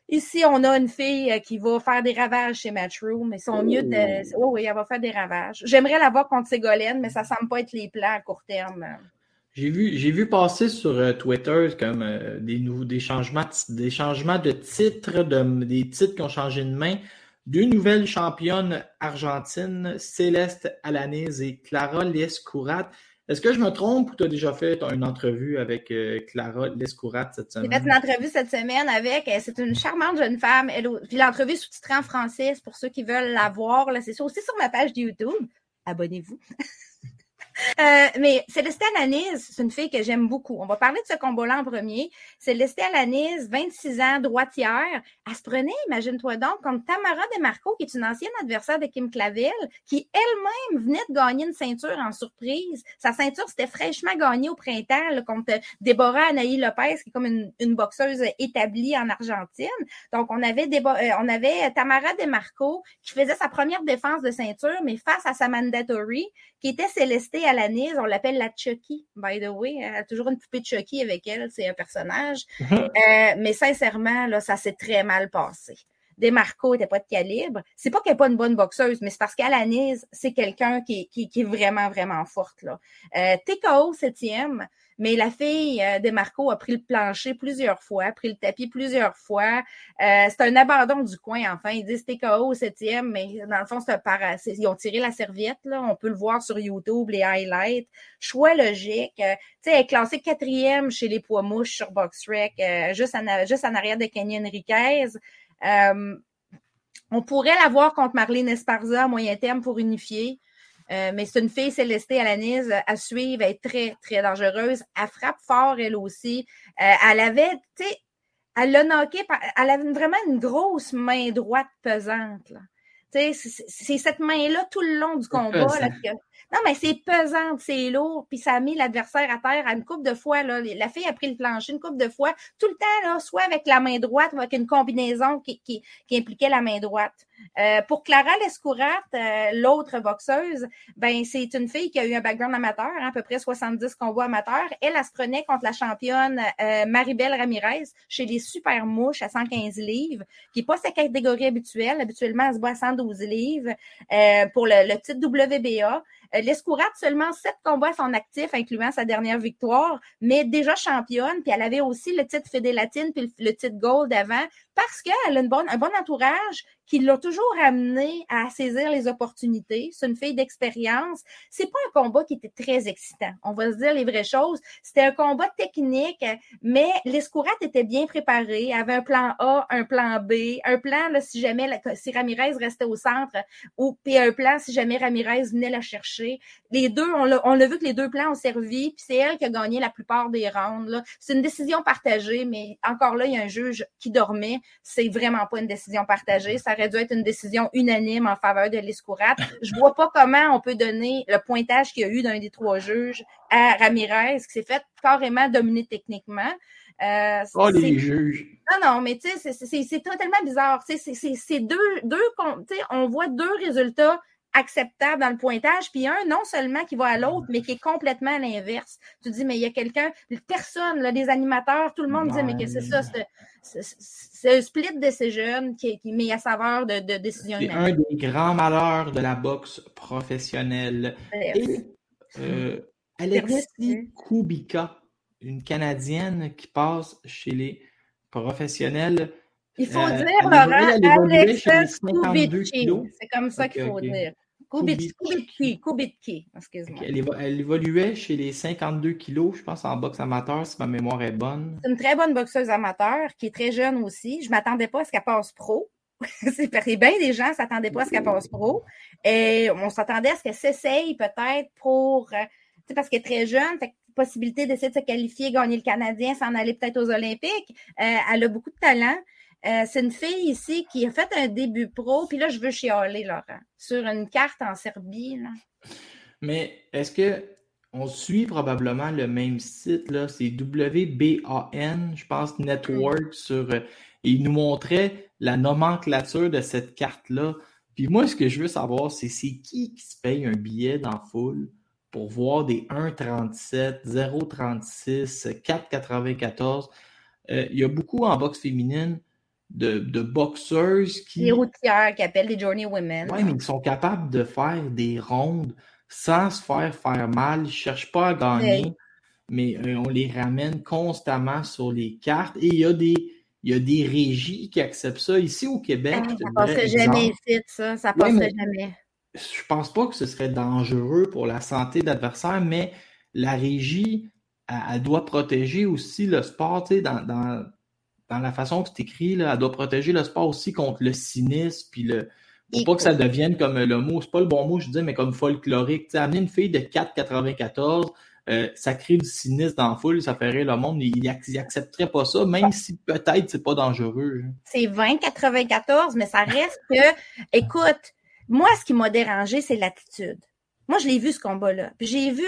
Ici, on a une fille qui va faire des ravages chez Matchroom. Ils sont mieux de. Oh oui, elle va faire des ravages. J'aimerais la voir contre Ségolène, mais ça semble pas être les plans à court terme. J'ai vu, j'ai vu passer sur euh, Twitter comme euh, des nouveaux des changements, des changements de titres, de, des titres qui ont changé de main. Deux nouvelles championnes argentines, Céleste Alaniz et Clara Lescourat. Est-ce que je me trompe ou tu as déjà fait une entrevue avec euh, Clara Lescourat cette semaine? J'ai fait une entrevue cette semaine avec, c'est une charmante jeune femme. Elle, puis l'entrevue sous-titrée en français, pour ceux qui veulent la voir. C'est aussi sur ma page de YouTube. Abonnez-vous. Euh, mais Célestin Alanis, c'est une fille que j'aime beaucoup. On va parler de ce combat-là en premier. Célestin Alanis, 26 ans, droitière. Elle se prenait, imagine-toi donc, contre Tamara DeMarco, qui est une ancienne adversaire de Kim Clavel, qui elle-même venait de gagner une ceinture en surprise. Sa ceinture, c'était fraîchement gagnée au printemps contre Déborah Anaï Lopez, qui est comme une, boxeuse établie en Argentine. Donc, on avait, euh, on avait Tamara DeMarco qui faisait sa première défense de ceinture, mais face à sa mandatory, qui était Célesté Alanis. On l'appelle la Chucky, by the way. Elle a toujours une poupée de Chucky avec elle. C'est un personnage. Euh, mais sincèrement, là, ça s'est très mal passé. Demarco n'était pas de calibre. C'est pas qu'elle n'est pas une bonne boxeuse, mais c'est parce qu'Alanis, c'est quelqu'un qui, est vraiment, vraiment forte. Là. Euh, TKO septième, mais la fille euh, de Marco a pris le plancher plusieurs fois, a pris le tapis plusieurs fois. Euh, c'est un abandon du coin, enfin. Ils disent TKO septième, mais dans le fond, c'est un para... ils ont tiré la serviette. Là. On peut le voir sur YouTube, les highlights. Choix logique. Euh, tu elle est classée quatrième chez les poids mouches sur BoxRec, euh, juste, en, juste en arrière de Kenny Enriquez. On pourrait la voir contre Marlene Esparza à moyen terme pour unifier. Euh, mais c'est une fille Célestée à la nise à suivre, elle est très, très dangereuse. Elle frappe fort, elle aussi. Euh, elle avait, tu sais, elle l'a knocké, elle avait vraiment une grosse main droite pesante. Tu sais, c'est cette main-là tout le long du combat. Là, non, mais c'est pesant, c'est lourd, puis ça a mis l'adversaire à terre à une coupe de fois. Là. La fille a pris le plancher une coupe de fois, tout le temps, là, soit avec la main droite ou avec une combinaison qui, qui, qui impliquait la main droite. Euh, pour Clara Lescourat, euh, l'autre boxeuse, ben c'est une fille qui a eu un background amateur, hein, à peu près 70 combats amateurs. Elle, elle se prenait contre la championne euh, Maribel Ramirez chez les Super Mouches à 115 livres, qui n'est pas sa catégorie habituelle. Habituellement, elle se bat à 112 livres pour le, le titre WBA. Euh, L'Escourade, seulement sept combats à son actif, incluant sa dernière victoire, mais déjà championne, puis elle avait aussi le titre Fédé Latine puis le titre Gold avant, parce qu'elle a une bonne, un bon entourage qui l'a toujours amené à saisir les opportunités. C'est une fille d'expérience. C'est pas un combat qui était très excitant. On va se dire les vraies choses. C'était un combat technique, mais l'Escourade était bien préparée. Elle avait un plan A, un plan B, un plan là, si jamais la, si Ramirez restait au centre, ou puis un plan si jamais Ramirez venait la chercher. Les deux, on a, on a vu que les deux plans ont servi, puis c'est elle qui a gagné la plupart des rounds. C'est une décision partagée, mais encore là, il y a un juge qui dormait. C'est vraiment pas une décision partagée. Ça aurait dû être une décision unanime en faveur de l'Escourate. Je vois pas comment on peut donner le pointage qu'il y a eu d'un des trois juges à Ramirez, qui s'est fait carrément dominer techniquement. Euh, oh, les juges. Non, non, mais tu sais, c'est totalement bizarre. C'est deux, deux, on voit deux résultats acceptable dans le pointage, puis un non seulement qui va à l'autre, mais qui est complètement à l'inverse. Tu dis, mais il y a quelqu'un, personne, là, les animateurs, tout le monde dit, mais que c'est ça, c'est un split de ces jeunes qui, qui met à saveur de, de décision C'est un des grands malheurs de la boxe professionnelle. Et euh, Alexis Kubika, une Canadienne qui passe chez les professionnels. Il faut euh, dire, Laurent, Alexis Kubicki. C'est comme ça qu'il faut dire. Kubitki, Kubitki, excuse-moi. Elle, évoluait chez les 52 kilos, je pense, en boxe amateur, si ma mémoire est bonne. C'est une très bonne boxeuse amateur, qui est très jeune aussi. Je ne m'attendais pas à ce qu'elle passe pro. c'est bien des gens ne s'attendaient pas à ce qu'elle passe pro. Et on s'attendait à ce qu'elle s'essaye peut-être pour... Euh, tu sais, parce qu'elle est très jeune, fait possibilité d'essayer de se qualifier, gagner le Canadien, s'en aller peut-être aux Olympiques. Euh, elle a beaucoup de talent. Euh, c'est une fille ici qui a fait un début pro, puis là, je veux chialer, Laurent, sur une carte en Serbie. Là. Mais est-ce que on suit probablement le même site, là? C'est WBAN, je pense, Network sur. Euh, il nous montrait la nomenclature de cette carte-là. Puis moi, ce que je veux savoir, c'est c'est qui qui se paye un billet dans foule pour voir des 1,37, 0,36, 4,94. il y a beaucoup en boxe féminine de, de boxeuses qui. Des routières qui appellent des Journey Women. Oui, mais ils sont capables de faire des rondes sans se faire faire mal. Ils ne cherchent pas à gagner, mais euh, on les ramène constamment sur les cartes. Et il y a des. Il y a des régies qui acceptent ça. Ici au Québec. Ah, ça passe jamais ici, ça. Ça passe jamais. Je pense pas que ce serait dangereux pour la santé d'adversaire, mais la régie, elle, doit protéger aussi le sport. Dans, dans, dans la façon que c'est écrit, là, elle doit protéger le sport aussi contre le cynisme, puis le. Pour pas que ça devienne comme le mot, c'est pas le bon mot, je dis, mais comme folklorique. Tu amener une fille de 4,94, euh, ça crée du cynisme dans la foule, ça ferait le monde, il, accepterait pas ça, même si peut-être c'est pas dangereux. C'est 20,94, mais ça reste que, écoute, moi, ce qui m'a dérangé, c'est l'attitude. Moi, je l'ai vu ce combat-là. Puis j'ai vu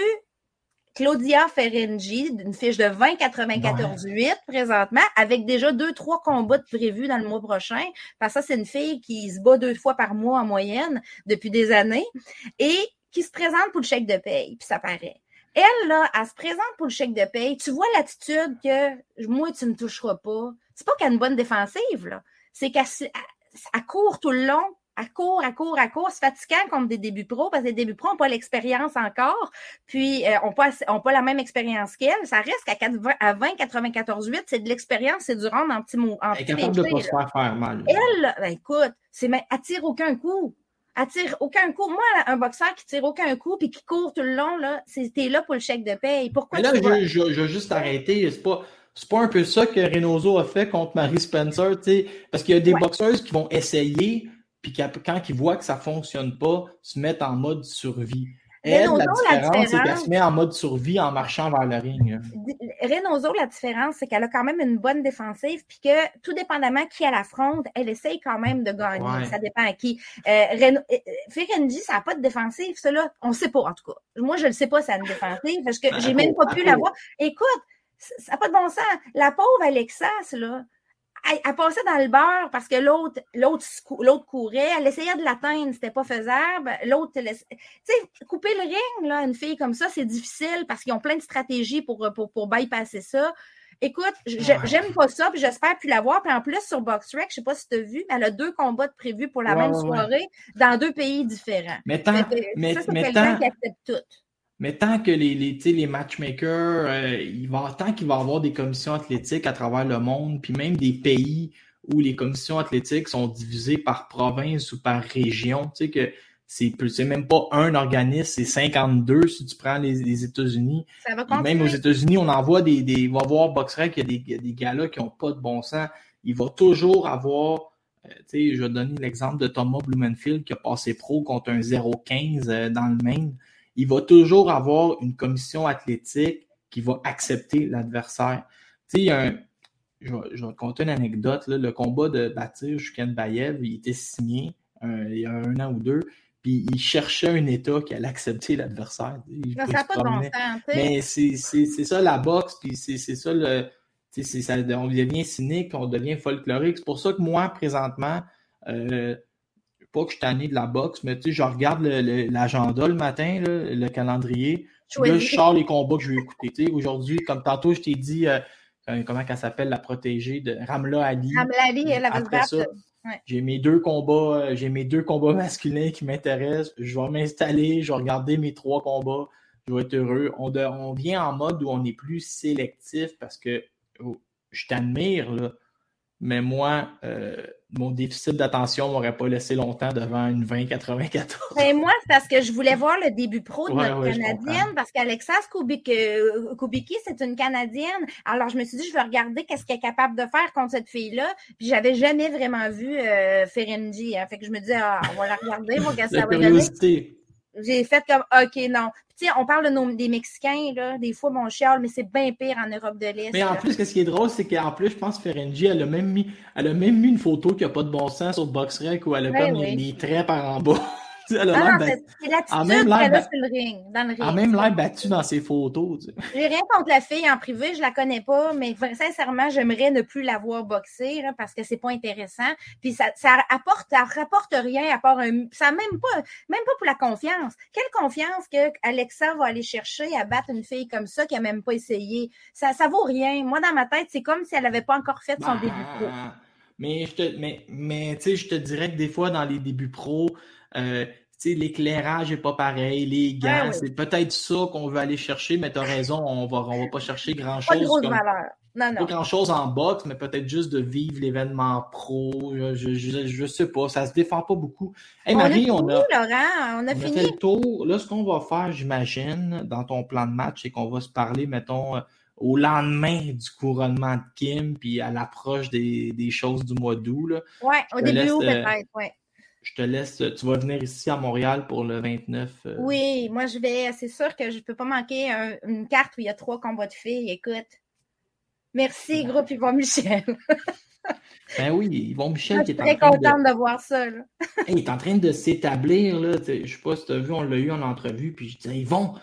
Claudia Ferengi, une fiche de 20-94-8 présentement, avec déjà deux, trois combats prévus dans le mois prochain. Parce que ça, c'est une fille qui se bat deux fois par mois en moyenne depuis des années et qui se présente pour le chèque de paye, puis ça paraît. Elle, là, elle se présente pour le chèque de paye. Tu vois l'attitude que moi, tu ne me toucheras pas. C'est pas qu'elle a une bonne défensive, là. C'est qu'elle court tout le long, à court, à court, à court. C'est fatigant comme des débuts pro parce que les débuts pro n'ont pas l'expérience encore, puis euh, n'ont pas, pas la même expérience qu'elle. Ça reste qu'à 20, 94, 8, c'est de l'expérience, c'est du rendre en petits mots. Elle est capable de pas se faire faire mal. Elle, ben, écoute, c'est, elle tire aucun coup. Elle tire aucun coup. Moi, un boxeur qui tire aucun coup puis qui court tout le long, là, c'était là pour le chèque de paye. Pourquoi Mais là, je, je, je, veux juste arrêter. C'est pas. C'est pas un peu ça que Reynoso a fait contre Marie Spencer, tu sais, parce qu'il y a des boxeuses qui vont essayer, puis quand ils voient que ça ne fonctionne pas, se mettent en mode survie. Elle, la différence, c'est qu'elle se met en mode survie en marchant vers le ring. Reynoso, la différence, c'est qu'elle a quand même une bonne défensive, puis que tout dépendamment qui elle affronte, elle essaye quand même de gagner. Ça dépend à qui. Euh. Euh, euh, ça n'a pas de défensive, cela, on ne sait pas en tout cas. Moi, je ne sais pas si elle a une défensive, parce que j'ai même pas pu la voir. Écoute, ça n'a pas de bon sens. La pauvre Alexas, là, elle, passait dans le beurre parce que l'autre, l'autre, l'autre courait. Elle essayait de l'atteindre, c'était pas faisable. L'autre, tu sais, couper le ring, là, une fille comme ça, c'est difficile parce qu'ils ont plein de stratégies pour, pour, pour bypasser ça. Écoute, j'aime pas ça, puis j'espère plus la voir. Puis en plus, sur BoxRec, je sais pas si tu as vu, mais elle a deux combats de prévus pour la même soirée dans deux pays différents. Mais tant, mais, ça, mais tant, qui accepte tout. Mais tant que les, les, les matchmakers, euh, il va, tant qu'il va y avoir des commissions athlétiques à travers le monde, puis même des pays où les commissions athlétiques sont divisées par province ou par région, tu sais que c'est même pas un organisme, c'est 52 si tu prends les, États-Unis. Même aux États-Unis, on envoie des, des. On va voir BoxRec, il y a des, des gars-là qui n'ont pas de bon sens. Il va toujours avoir. Euh, tu sais, je vais donner l'exemple de Thomas Blumenfield qui a passé pro contre un 0-15 euh, dans le Maine. Il va toujours avoir une commission athlétique qui va accepter l'adversaire. Tu sais, un, je, vais, je vais raconter une anecdote. Là, le combat de Batir Shuken Bayev, il était signé euh, il y a un an ou deux. Puis il cherchait un État qui allait accepter l'adversaire. Ça n'a pas de bon sens. Mais c'est ça la boxe, puis c'est ça le. Ça, on devient cynique, on devient folklorique. C'est pour ça que moi, présentement, euh, pas que je suis tanné de la boxe, mais je regarde l'agenda le, matin, le calendrier. Là, je sors les combats que je vais écouter. Aujourd'hui, comme tantôt, je t'ai dit, euh, euh, comment elle s'appelle, la protégée de Ramla Ali. Ramla Ali, elle avait se j'ai mes deux combats, euh, j'ai mes deux combats masculins qui m'intéressent. Je vais m'installer, je vais regarder mes trois combats. Je vais être heureux. On, on vient en mode où on est plus sélectif parce que oh, je t'admire, là. Mais moi, euh, mon déficit d'attention m'aurait pas laissé longtemps devant une 20-94. Ben, moi, c'est parce que je voulais voir le début pro de notre Canadienne, parce qu'Alexa euh, Kubicki, c'est une Canadienne. Alors, je me suis dit, je vais regarder qu'est-ce qu'elle est capable de faire contre cette fille-là. Puis, j'avais jamais vraiment vu euh, Ferengi. Hein. Fait que je me dis, ah, on va la regarder, voir qu'est-ce que ça va donner. J'ai fait comme, OK, non. Puis, on parle de nos, des Mexicains, là, des fois, mon chial, mais c'est bien pire en Europe de l'Est. Mais en plus, ce qui est drôle, c'est qu'en plus, je pense que Ferengi, elle a même mis, elle a même mis une photo qui n'a pas de bon sens sur BoxRec où elle a ben comme les, traits par en bas. Elle a ah, c'est l'attitude qu'elle a sur le ring, dans le ring. a même l'air battue dans ses photos. Tu J'ai rien contre la fille en privé, je la connais pas, mais sincèrement, j'aimerais ne plus la voir boxer là, parce que c'est pas intéressant. Puis ça, ça apporte, ça rapporte rien à part un. Ça même pas, même pas pour la confiance. Quelle confiance que Alexa va aller chercher à battre une fille comme ça qui a même pas essayé? Ça, ça vaut rien. Moi, dans ma tête, c'est comme si elle avait pas encore fait son début pro. Bah, mais je te, mais, mais tu sais, je te dirais que des fois, dans les débuts pro, euh, l'éclairage n'est pas pareil, les gants, c'est peut-être ça qu'on veut aller chercher, mais tu as raison, on va, on va pas chercher grand-chose. Pas de grosse valeur. Non, non. Pas grand-chose en boxe, mais peut-être juste de vivre l'événement pro. Je, je, je, sais pas, ça se défend pas beaucoup. Hey, Marie, on a, Laurent, on a, fini. fait le tour. Là, ce qu'on va faire, j'imagine, dans ton plan de match, c'est qu'on va se parler, mettons, euh, au lendemain du couronnement de Kim, puis à l'approche des, des, choses du mois d'août. Oui, au début août, euh, peut-être, oui je te laisse. Tu vas venir ici à Montréal pour le 29. Euh. Oui, moi je vais. C'est sûr que je ne peux pas manquer une carte où il y a trois combats de filles. Écoute. Merci, groupe Yvon Michel. ben oui, Yvon Michel qui est très contente de... voir ça. il est en train de s'établir. Je ne sais pas si tu as vu, on l'a eu en entrevue. Puis je disais, Yvon,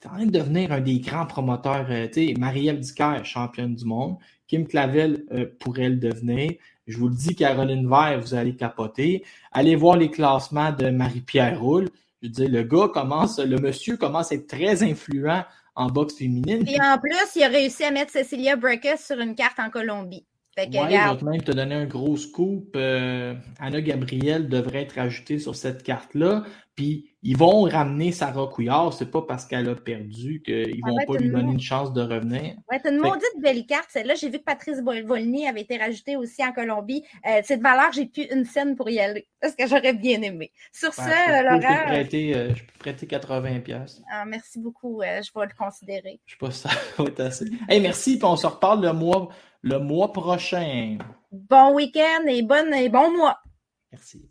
tu es en train de devenir un des grands promoteurs. Euh, Marie-Ève championne du monde. Kim Clavel euh, pourrait le devenir. Je vous le dis, Caroline Vert, vous allez capoter. Allez voir les classements de Marie-Pierre Roule. Je veux dire, le gars commence, le monsieur commence à être très influent en boxe féminine. Et en plus, il a réussi à mettre Cecilia Breakers sur une carte en Colombie. Oui, je vais même te donner un gros scoop. Euh, Anna Gabriel devrait être ajoutée sur cette carte-là. Puis ils vont ramener Sarah Couillard. C'est pas parce qu'elle a perdu qu'ils vont pas lui donner une chance de revenir. Ouais, c'est une maudite belle carte, celle-là. J'ai vu que Patrice Volny avait été rajoutée aussi en Colombie. Euh, c'est de valeur, j'ai plus une scène pour y aller. Parce que j'aurais bien aimé. Sur ce, euh, Laurent. Euh, je peux prêter 80 pièces. Ah, merci beaucoup. je vais le considérer. Je sais pas si ça va être assez. hey, merci. Puis on se reparle le mois, le mois prochain. Bon week-end et, bonne, et bon mois. Merci.